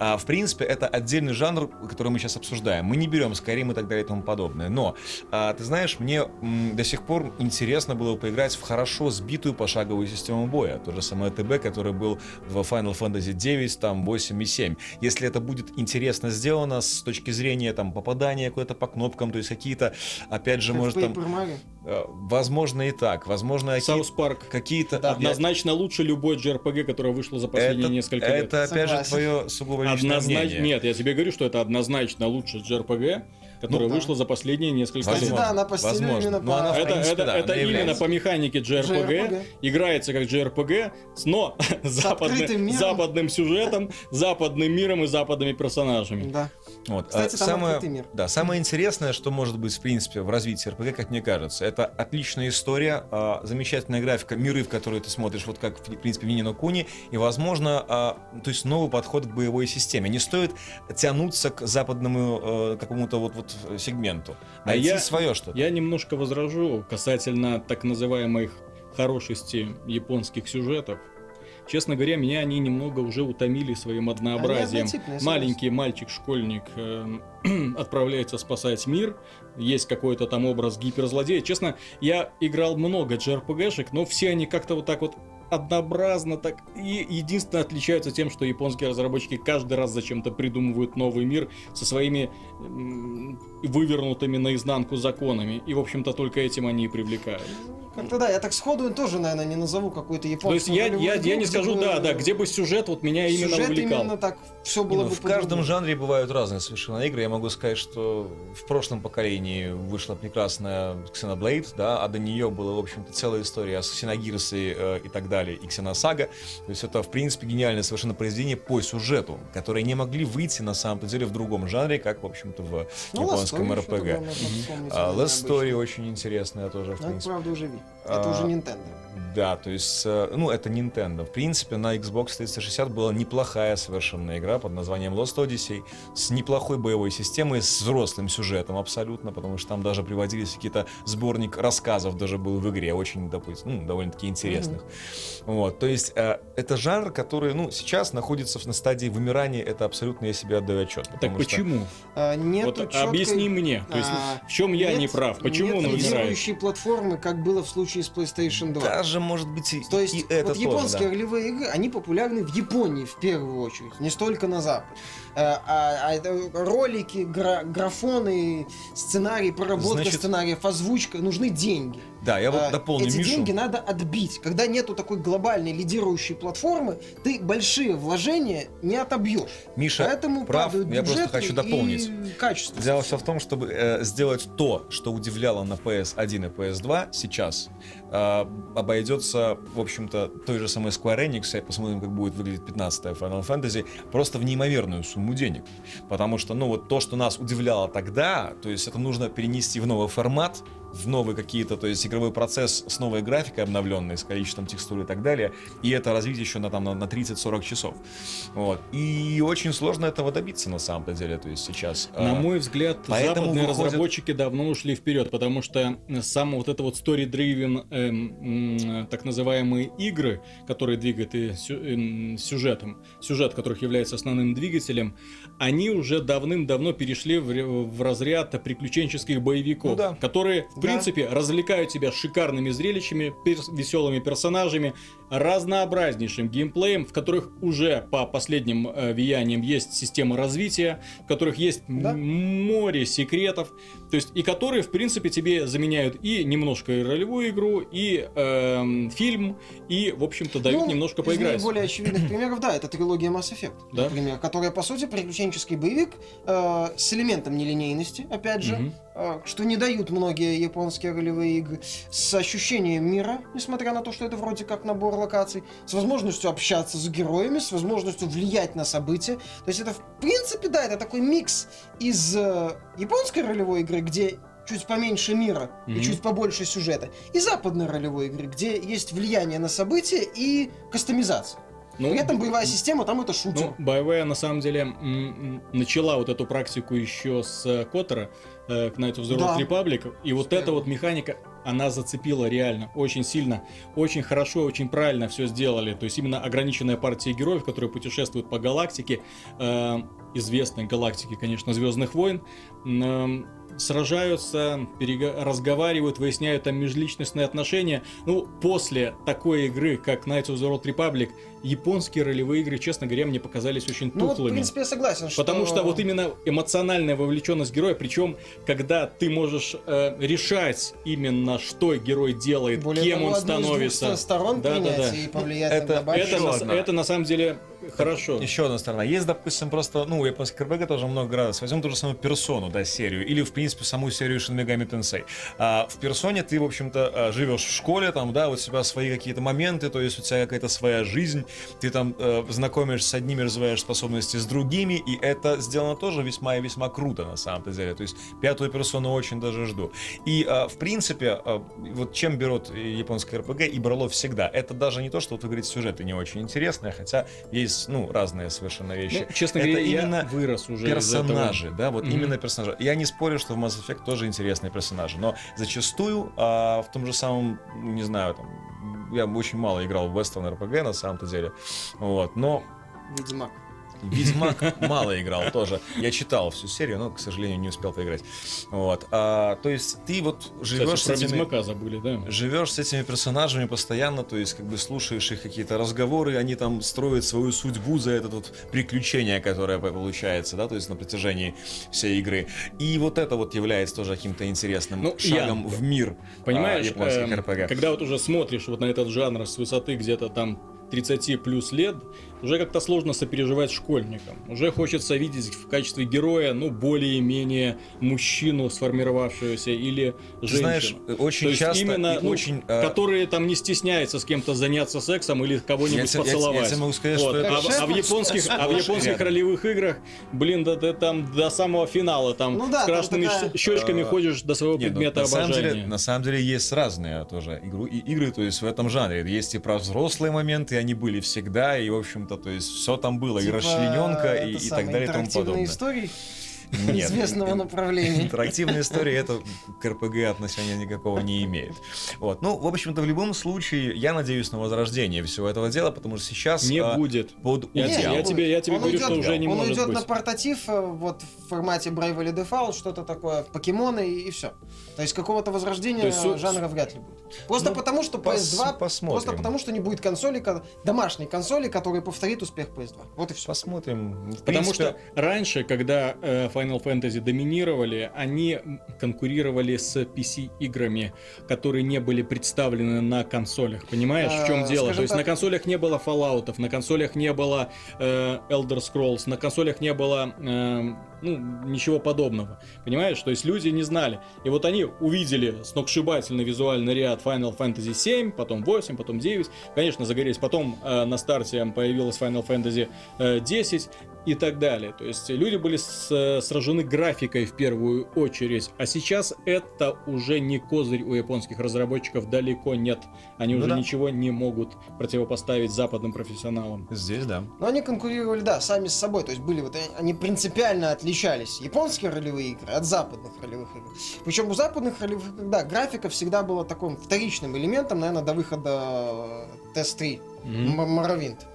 А, в принципе, это отдельный жанр, который мы сейчас обсуждаем. Мы не берем Skyrim и так далее и тому подобное. Но, а, ты знаешь, мне м, до сих пор интересно было поиграть в хорошо сбитую пошаговую систему боя. То же самое ATB, который был в Final Fantasy 9, там 8 и 7. Если это будет интересно сделано с точки зрения там попадания куда-то по кнопкам, то есть какие-то, опять же, Как может там, э, возможно и так, возможно South Park. какие-то... Однозначно лучше любой JRPG, которое вышло за последние это, несколько лет. это опять же Согласен. твое сугубо Однозначно. мнение. Нет, я тебе говорю, что это однозначно лучше JRPG, которое Ну, да. вышло за последние несколько Кстати, лет. Да, она возможно. именно Но по- она, Это, принципе, это, да, это она именно является. по механике JRPG, JRPG. играется как JRPG, но западным, западным сюжетом, западным миром и западными персонажами. Да. Вот. Кстати, а там самое, открытый мир. Да, самое интересное, что может быть, в принципе, в развитии РПГ, как мне кажется, это отличная история, а, замечательная графика, миры, в которые ты смотришь, вот как, в принципе, в Нино Куни, и, возможно, а, то есть новый подход к боевой системе. Не стоит тянуться к западному э, какому-то вот, вот сегменту. А Найти я- свое что-то. Я немножко возражу касательно так называемых хорошести японских сюжетов. Честно говоря, меня они немного уже утомили своим однообразием. Маленький мальчик-школьник э, отправляется спасать мир. Есть какой-то там образ гиперзлодея. Честно, я играл много JRPG-шек, но все они как-то вот так вот однообразно так и единственное отличаются тем, что японские разработчики каждый раз зачем-то придумывают новый мир со своими вывернутыми наизнанку законами. И, в общем-то, только этим они и привлекают. Как-то да, я так сходу тоже, наверное, не назову какую-то То есть японскую я, я, игру, я не скажу, бы да, да, где бы сюжет вот меня именно сюжет увлекал. именно так все Не, было ну, бы в каждом по-другому. жанре бывают разные совершенно игры. Я могу сказать, что в прошлом поколении вышла прекрасная Xenoblade, да, а до нее была, в общем-то, целая история с Xenogears э, и так далее, и Xenosага. То есть это, в принципе, гениальное совершенно произведение по сюжету, которые не могли выйти, на самом-то деле, в другом жанре, как, в общем-то, в Ну, японском А, наверное, Last Story обычно. очень интересная тоже, в Ну, принципе. правда, уже. Это А, уже Nintendo. Да, то есть, э, ну, это Nintendo. В принципе, на Xbox 360 была неплохая совершенно игра под названием Lost Odyssey с неплохой боевой системой, с взрослым сюжетом абсолютно, потому что там даже приводились какие-то сборник рассказов даже был в игре, очень, допустим, ну, довольно-таки интересных. Вот, то есть, э, это жанр, который, ну, сейчас находится на стадии вымирания, это абсолютно я себе отдаю отчет. Так потому что- почему? А, нету вот чёткой- объясни мне. То есть, а, в чем я нет- не прав? Почему нет он умирает? лидирующей платформы, как было в случае с PlayStation 2. Даже, может быть, и, То есть, и это вот тоже, японские да. ролевые игры, они популярны в Японии в первую очередь, не столько на Западе. Э, А, а это ролики, гра- графоны, сценарий, проработка Значит- сценариев, озвучка, нужны деньги. Да, я вот А, дополню Эти Мишу. деньги надо отбить. Когда нету такой глобальной лидирующей платформы, ты большие вложения не отобьешь. Миша Поэтому прав, я просто хочу дополнить. качество. Дело все в том, чтобы э, сделать то, что удивляло на PS1 и PS2 сейчас, обойдется, в общем-то, той же самой Square Enix, и посмотрим, как будет выглядеть 15-я Final Fantasy, просто в неимоверную сумму денег. Потому что, ну, вот то, что нас удивляло тогда, то есть это нужно перенести в новый формат, в новые какие-то, то есть игровой процесс с новой графикой обновленной, с количеством текстур и так далее, и это развить еще на, там, на, на 30-40 часов. Вот. И очень сложно этого добиться на самом-то деле, то есть сейчас. На А, мой взгляд, поэтому западные выходит- разработчики давно ушли вперед, потому что сам вот это вот story-driven, эм, так называемые игры, которые двигают и эм, сюжетом, сюжет которых является основным двигателем, они уже давным-давно перешли в, в разряд приключенческих боевиков, Ну да. которые, в Да. принципе, развлекают тебя шикарными зрелищами, перс- веселыми персонажами, разнообразнейшим геймплеем, в которых уже по последним э, влияниям есть система развития, в которых есть Да. море секретов, то есть и которые, в принципе, тебе заменяют и немножко и ролевую игру, и эм, фильм, и, в общем-то, дают Ну, немножко из поиграть. наиболее очевидных примеров, да, это трилогия Mass Effect, Да. например, которая, по сути, приключенческий боевик э, с элементом нелинейности, опять же, Мгм. Э, что не дают многие японские ролевые игры, с ощущением мира, несмотря на то, что это вроде как набор локаций, с возможностью общаться с героями, с возможностью влиять на события. То есть это, в принципе, да, это такой микс из э, японской ролевой игры, где чуть поменьше мира и Мгм. чуть побольше сюжета, и западной ролевой игры, где есть влияние на события и кастомизация. Ну, При этом боевая система там это шутер. Ну, BioWare на самом деле начала вот эту практику еще с э, Коттера, э, Knight of the Road Да. Republic, и вот эта вот механика, она зацепила реально очень сильно, очень хорошо, очень правильно все сделали. То есть именно ограниченная партия героев, которые путешествуют по галактике, э, известной галактике, конечно, Звездных войн, м, э, сражаются, перега- разговаривают, выясняют там межличностные отношения. Ну, после такой игры, как Knights of the Road Republic, японские ролевые игры, честно говоря, мне показались очень Ну вот, в тухлыми. принципе, я согласен, что... Потому что вот именно эмоциональная вовлеченность героя, причем когда ты можешь э, решать именно, что герой делает, Более кем того, он одну из двух становится. сторон Да, да, принять да. и повлиять Это- на. Это, на, это на самом деле хорошо. Еще одна сторона. Есть, допустим, просто, ну, у японских РПГ тоже много раз. Возьмем ту же самую персону, да, серию. Или, в принципе, саму серию Shin Megami Tensei. А, в персоне ты, в общем-то, а, живешь в школе, там, да, у тебя свои какие-то моменты, то есть у тебя какая-то своя жизнь, ты там э, знакомишься с одними, развиваешь способности с другими, и это сделано тоже весьма и весьма круто, на самом-то деле. То есть пятую персону очень даже жду. И, а, в принципе, а, вот чем берут японское РПГ, и брало всегда, это даже не то, что вот вы говорите, сюжеты не очень интересные, хотя есть, ну, разные совершенно вещи. Ну, честно это говоря, именно вырос уже персонажи, да, вот Мгм. именно персонажи. Я не спорю, что в Mass Effect тоже интересные персонажи, но зачастую а, в том же самом, не знаю, там, я очень мало играл в Western RPG на самом-то деле, вот, но Ведьмак. Ведьмак мало играл тоже. Я читал всю серию, но, к сожалению, не успел поиграть. Вот. А, то есть ты вот Кстати, живешь с про этими... Ведьмака забыли, да? Живешь с этими персонажами постоянно, то есть как бы слушаешь их какие-то разговоры, они там строят свою судьбу за это вот приключение, которое получается, да, то есть на протяжении всей игры. И вот это вот является тоже каким-то интересным Ну, шагом я- в мир Понимаешь, а, японских эм, РПГ. когда вот уже смотришь вот на этот жанр с высоты где-то там 30 плюс лет, уже как-то сложно сопереживать школьникам. Уже хочется видеть в качестве героя, ну, более-менее мужчину сформировавшегося или Ты женщину. знаешь, очень То есть часто именно, ну, очень... э, которые там не стесняются с кем-то заняться сексом или я кого-нибудь я поцеловать. я тебе могу сказать, Вот. что это а, в- а в Шеф, японских, а в японских ролевых играх, блин, да ты там до самого финала там Ну да, с красными такая- щечками Э, ходишь до своего Не, ну, предмета на самом обожания. деле, на самом деле есть разные тоже игру, и, игры, то есть в этом жанре. Есть и про взрослые моменты, они были всегда, и, в общем-то, то есть все там было, и Типа, расчлененка, и, это и самое, так далее и тому подобное. истории Нет. известного направления. Интерактивная история это к РПГ отношения никакого не имеет. Вот. Ну, в общем-то, в любом случае, я надеюсь на возрождение всего этого дела, потому что сейчас Не а, будет. под Я, я он тебе, я тебе он говорю, идет- что уже не Он может идет быть. на портатив э, вот в формате Bravely Default, что-то такое, покемоны и, все. То есть какого-то возрождения есть жанра вряд ли будет. Просто Ну, потому, что пос- PS2, посмотрим. просто потому, что не будет консоли, ко- домашней консоли, которая повторит успех PS2. Вот и все. Посмотрим. В Потому принципе, что раньше, когда э, Final Fantasy доминировали, они конкурировали с PC-играми, которые не были представлены на консолях. Понимаешь, в чем А, дело? То есть на консолях не было Fallout, на консолях не было э, Elder Scrolls, на консолях не было э, ну, ничего подобного. Понимаешь? То есть люди не знали. И вот они увидели сногсшибательный визуальный ряд Final Fantasy 7, потом 8, потом 9. Конечно, загорелись. Потом э, на старте появилась Final Fantasy э, 10 и так далее. То есть люди были с- э, сражены графикой в первую очередь. А сейчас это уже не козырь у японских разработчиков, далеко нет. Они Ну уже да. ничего не могут противопоставить западным профессионалам. Здесь, да. Но они конкурировали, да, сами с собой. То есть были вот, э, они принципиально отличались. Японские ролевые игры от западных ролевых игр. Причем у западных ролевых игр, да, графика всегда была таким вторичным элементом, наверное, до выхода ТС-3, Мгм. М- Моровинт,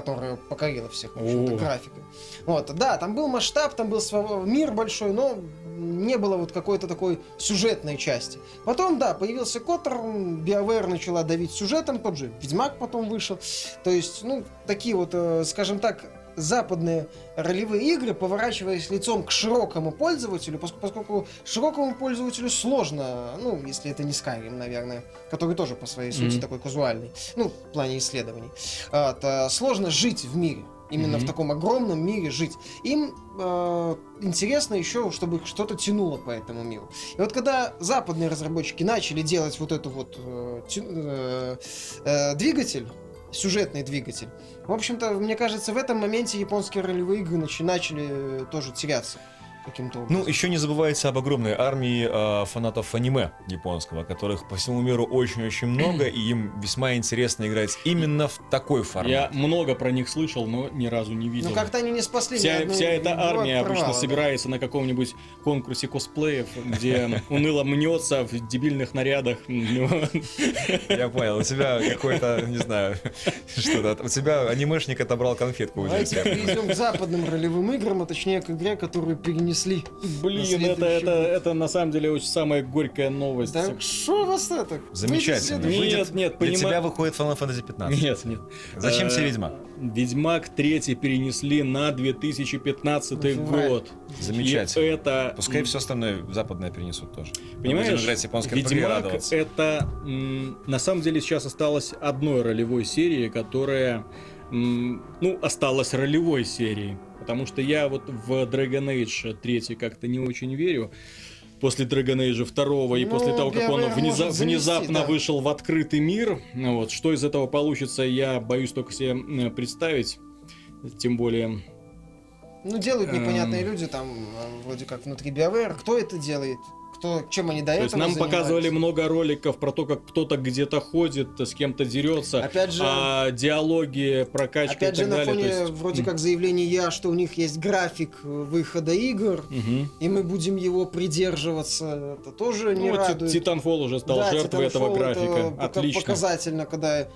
которая покорила всех, в общем-то, О. графикой. Вот, да, там был масштаб, там был мир большой, но не было вот какой-то такой сюжетной части. Потом, да, появился Коттер, BioWare начала давить сюжетом, тот же Ведьмак потом вышел. То есть, ну, такие вот, э, скажем так, западные ролевые игры, поворачиваясь лицом к широкому пользователю, пос- поскольку широкому пользователю сложно, ну, если это не Skyrim, наверное, который тоже по своей сути Мгм. такой казуальный, ну, в плане исследований, то сложно жить в мире. Именно Мгм. в таком огромном мире жить. Им э, интересно еще, чтобы их что-то тянуло по этому миру. И вот когда западные разработчики начали делать вот эту вот э, э, э, двигатель, сюжетный двигатель, в общем-то, мне кажется, в этом моменте японские ролевые игры начали э, тоже теряться каким-то образом. Ну, еще не забывайте об огромной армии э, фанатов аниме японского, которых по всему миру очень-очень много, и им весьма интересно играть именно в такой формат. Я много про них слышал, но ни разу не видел. Ну, как-то они не спасли ни Вся, одной вся эта армия от обычно да. собирается на каком-нибудь конкурсе косплеев, где уныло мнется в дебильных нарядах. Ну, Я понял, у тебя какой-то, не знаю, что-то. У тебя анимешник отобрал конфетку. у Давайте перейдем к западным ролевым играм, а точнее к игре, которую перенесли. Блин, На это, это, это на самом деле очень самая горькая новость. Да что у вас это? Замечательно. Выйдет Нет, нет, Для понима- тебя выходит Final Fantasy 15. Нет, нет. Зачем Э, тебе Ведьмак? Ведьмак 3 перенесли на 2015 Февраль. год. Замечательно. И это... Пускай все остальное западное перенесут тоже. Понимаешь, играть Ведьмак это на самом деле сейчас осталось одной ролевой серии, которая ну осталась ролевой серией, потому что я вот в Dragon Age 3 как-то не очень верю. После Dragon Age 2 и Ну, после того, как он внеза- завести, внезапно да. вышел в открытый мир, вот, что из этого получится, я боюсь только себе представить. Тем более, Ну, делают Эм. непонятные люди там, э, вроде как внутри BioWare. Кто это делает? Кто, чем они до то этого есть нам занимались? показывали много роликов про то, как кто-то где-то ходит, с кем-то дерется. Опять же, а диалоги, прокачка опять и же так на далее. фоне то есть, вроде как заявления я, что у них есть график выхода игр, мгм. и мы будем его придерживаться. Это тоже не Ну, вот Ти- радует. Titanfall уже стал Да, жертвой Titanfall этого это графика. пока- Отлично. показательно, когда э,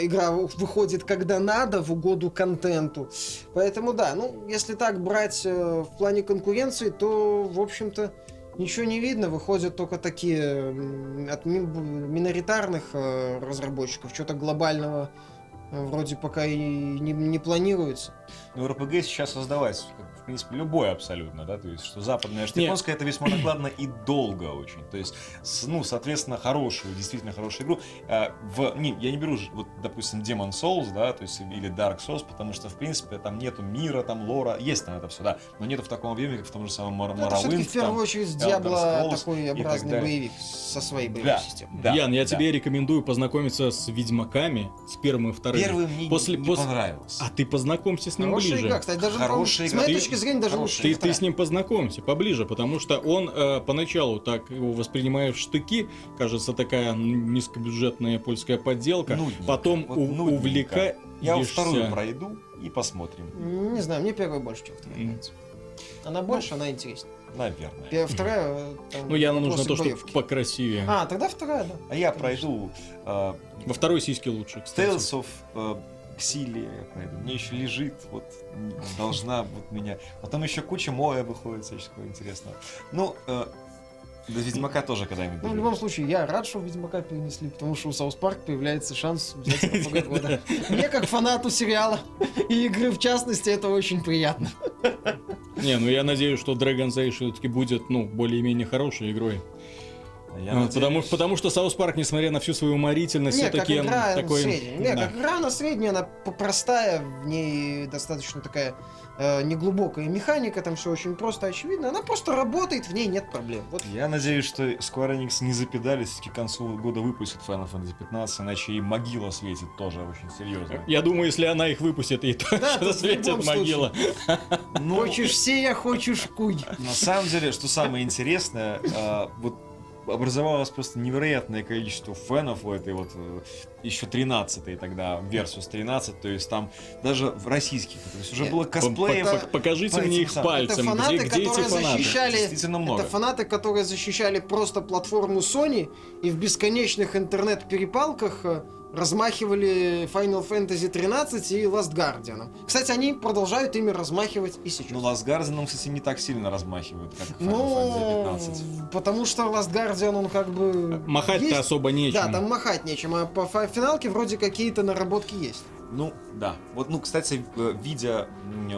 игра выходит когда надо, в угоду контенту. Поэтому да, ну, если так брать э, в плане конкуренции, то, в общем-то, ничего не видно. Выходят только такие от ми- миноритарных э, разработчиков. Что-то глобального э, вроде пока и не, не планируется. Ну, РПГ сейчас создавать, принципе, любое абсолютно, да, то есть, что западное, что Нет. японское, это весьма накладно и долго очень, то есть, с- ну, соответственно, хорошую, действительно хорошую игру, а, в, не, я не беру, вот, допустим, Demon Souls, да, то есть, или Dark Souls, потому что, в принципе, там нету мира, там лора, есть там это все, да, но нету в таком объеме, как в том же самом Мор- Ну, это Morrowind, в первую очередь Scrolls такой образный боевик со своей боевой Да. системой. Да, Ян, я да. тебе рекомендую познакомиться с Ведьмаками, с первым и вторым. Первый мне После- не, не после- понравился. А ты познакомься с ним Хорошая ближе. игра, кстати, даже Хорошая с игра. моей Ты- точки зрения даже лучше. Ты, ты с ним познакомься поближе, потому что он э, поначалу так его воспринимаешь в штыки, кажется, такая низкобюджетная польская подделка, Нудненько, потом вот у- нудненько. увлекаешься. Я вторую пройду и посмотрим. Не знаю, мне первая больше, чем вторая нравится. Она больше, она интереснее. Наверное. Первая, вторая... э, там Ну, Яну нужно то, что покрасивее. А, тогда вторая, да. А я пройду э, Во второй сиське лучше, кстати. Tales of э, Я пройду. Мне еще лежит, вот должна вот меня. Потом еще куча моя выходит всяческого интересного. Ну, э, до Ведьмака тоже когда-нибудь. Ну, в любом случае, я рад, что Ведьмака перенесли, потому что у Саус Парк появляется шанс взять года. Мне, как фанату сериала и игры, в частности, это очень приятно. Не, ну я надеюсь, что Dragon's Age все-таки будет, ну, более-менее хорошей игрой. Я А, надеюсь- потому, потому что South Park, несмотря на всю свою уморительность, все-таки такой... средняя. Не, да. как игра она средняя, она простая, в ней достаточно такая э, неглубокая механика, там все очень просто, очевидно. Она просто работает, в ней нет проблем. Вот Я надеюсь, что Square Enix не запедались, все-таки к концу года выпустит Final Fantasy 15, иначе и могила светит тоже очень серьезно. Я думаю, если она их выпустит, и Да, в светит могила. Ну, Хочешь сея, хочешь куй. На самом деле, что самое интересное, а, вот образовалось просто невероятное количество фенов у этой вот э, еще 13 тогда, Versus 13, то есть там даже в российских, то есть уже Нет, было косплеев. п- Покажите по мне их пальцем. Это фанаты, Где, где эти которые фанаты? защищали... Действительно много. Это фанаты, которые защищали просто платформу Sony и в бесконечных интернет-перепалках э, размахивали Final Fantasy 13 и Last Guardian. Кстати, они продолжают ими размахивать и сейчас. Ну, Last Guardian, кстати, не так сильно размахивают, как Final Ну, Fantasy 15. потому что Last Guardian, он как бы... Махать-то есть. особо нечем. Да, там махать нечем, а по финалке вроде какие-то наработки есть. Ну, да. Вот, ну, кстати, э, видя,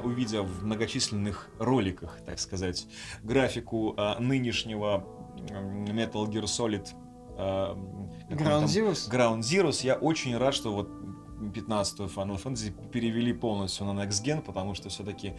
увидя в многочисленных роликах, так сказать, графику а, нынешнего Metal Gear Solid а, Ground? Zeroes. Ground Zeroes, я очень рад, что вот 15-ю Final Fantasy перевели полностью на Next Gen, потому что все-таки,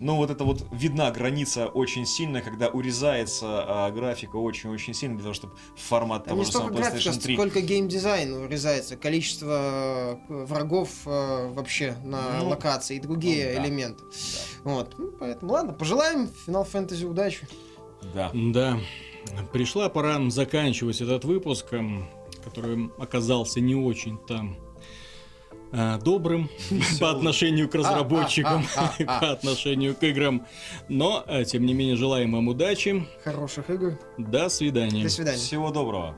ну вот это вот видна граница очень сильно, когда урезается а, графика очень-очень сильно для того, чтобы формат того не же самого столько графика, PlayStation 3. сколько геймдизайн урезается, количество э, врагов э, вообще на Ну, локации и другие ну да. элементы. Да. Вот, ну, поэтому ладно, пожелаем Final Fantasy удачи. Да. Да. Пришла пора заканчивать этот выпуск, м, который оказался не очень-то э, добрым по отношению к разработчикам и по отношению к играм. Но, э, тем не менее, желаем вам удачи. Хороших игр. До свидания. До свидания. Всего доброго.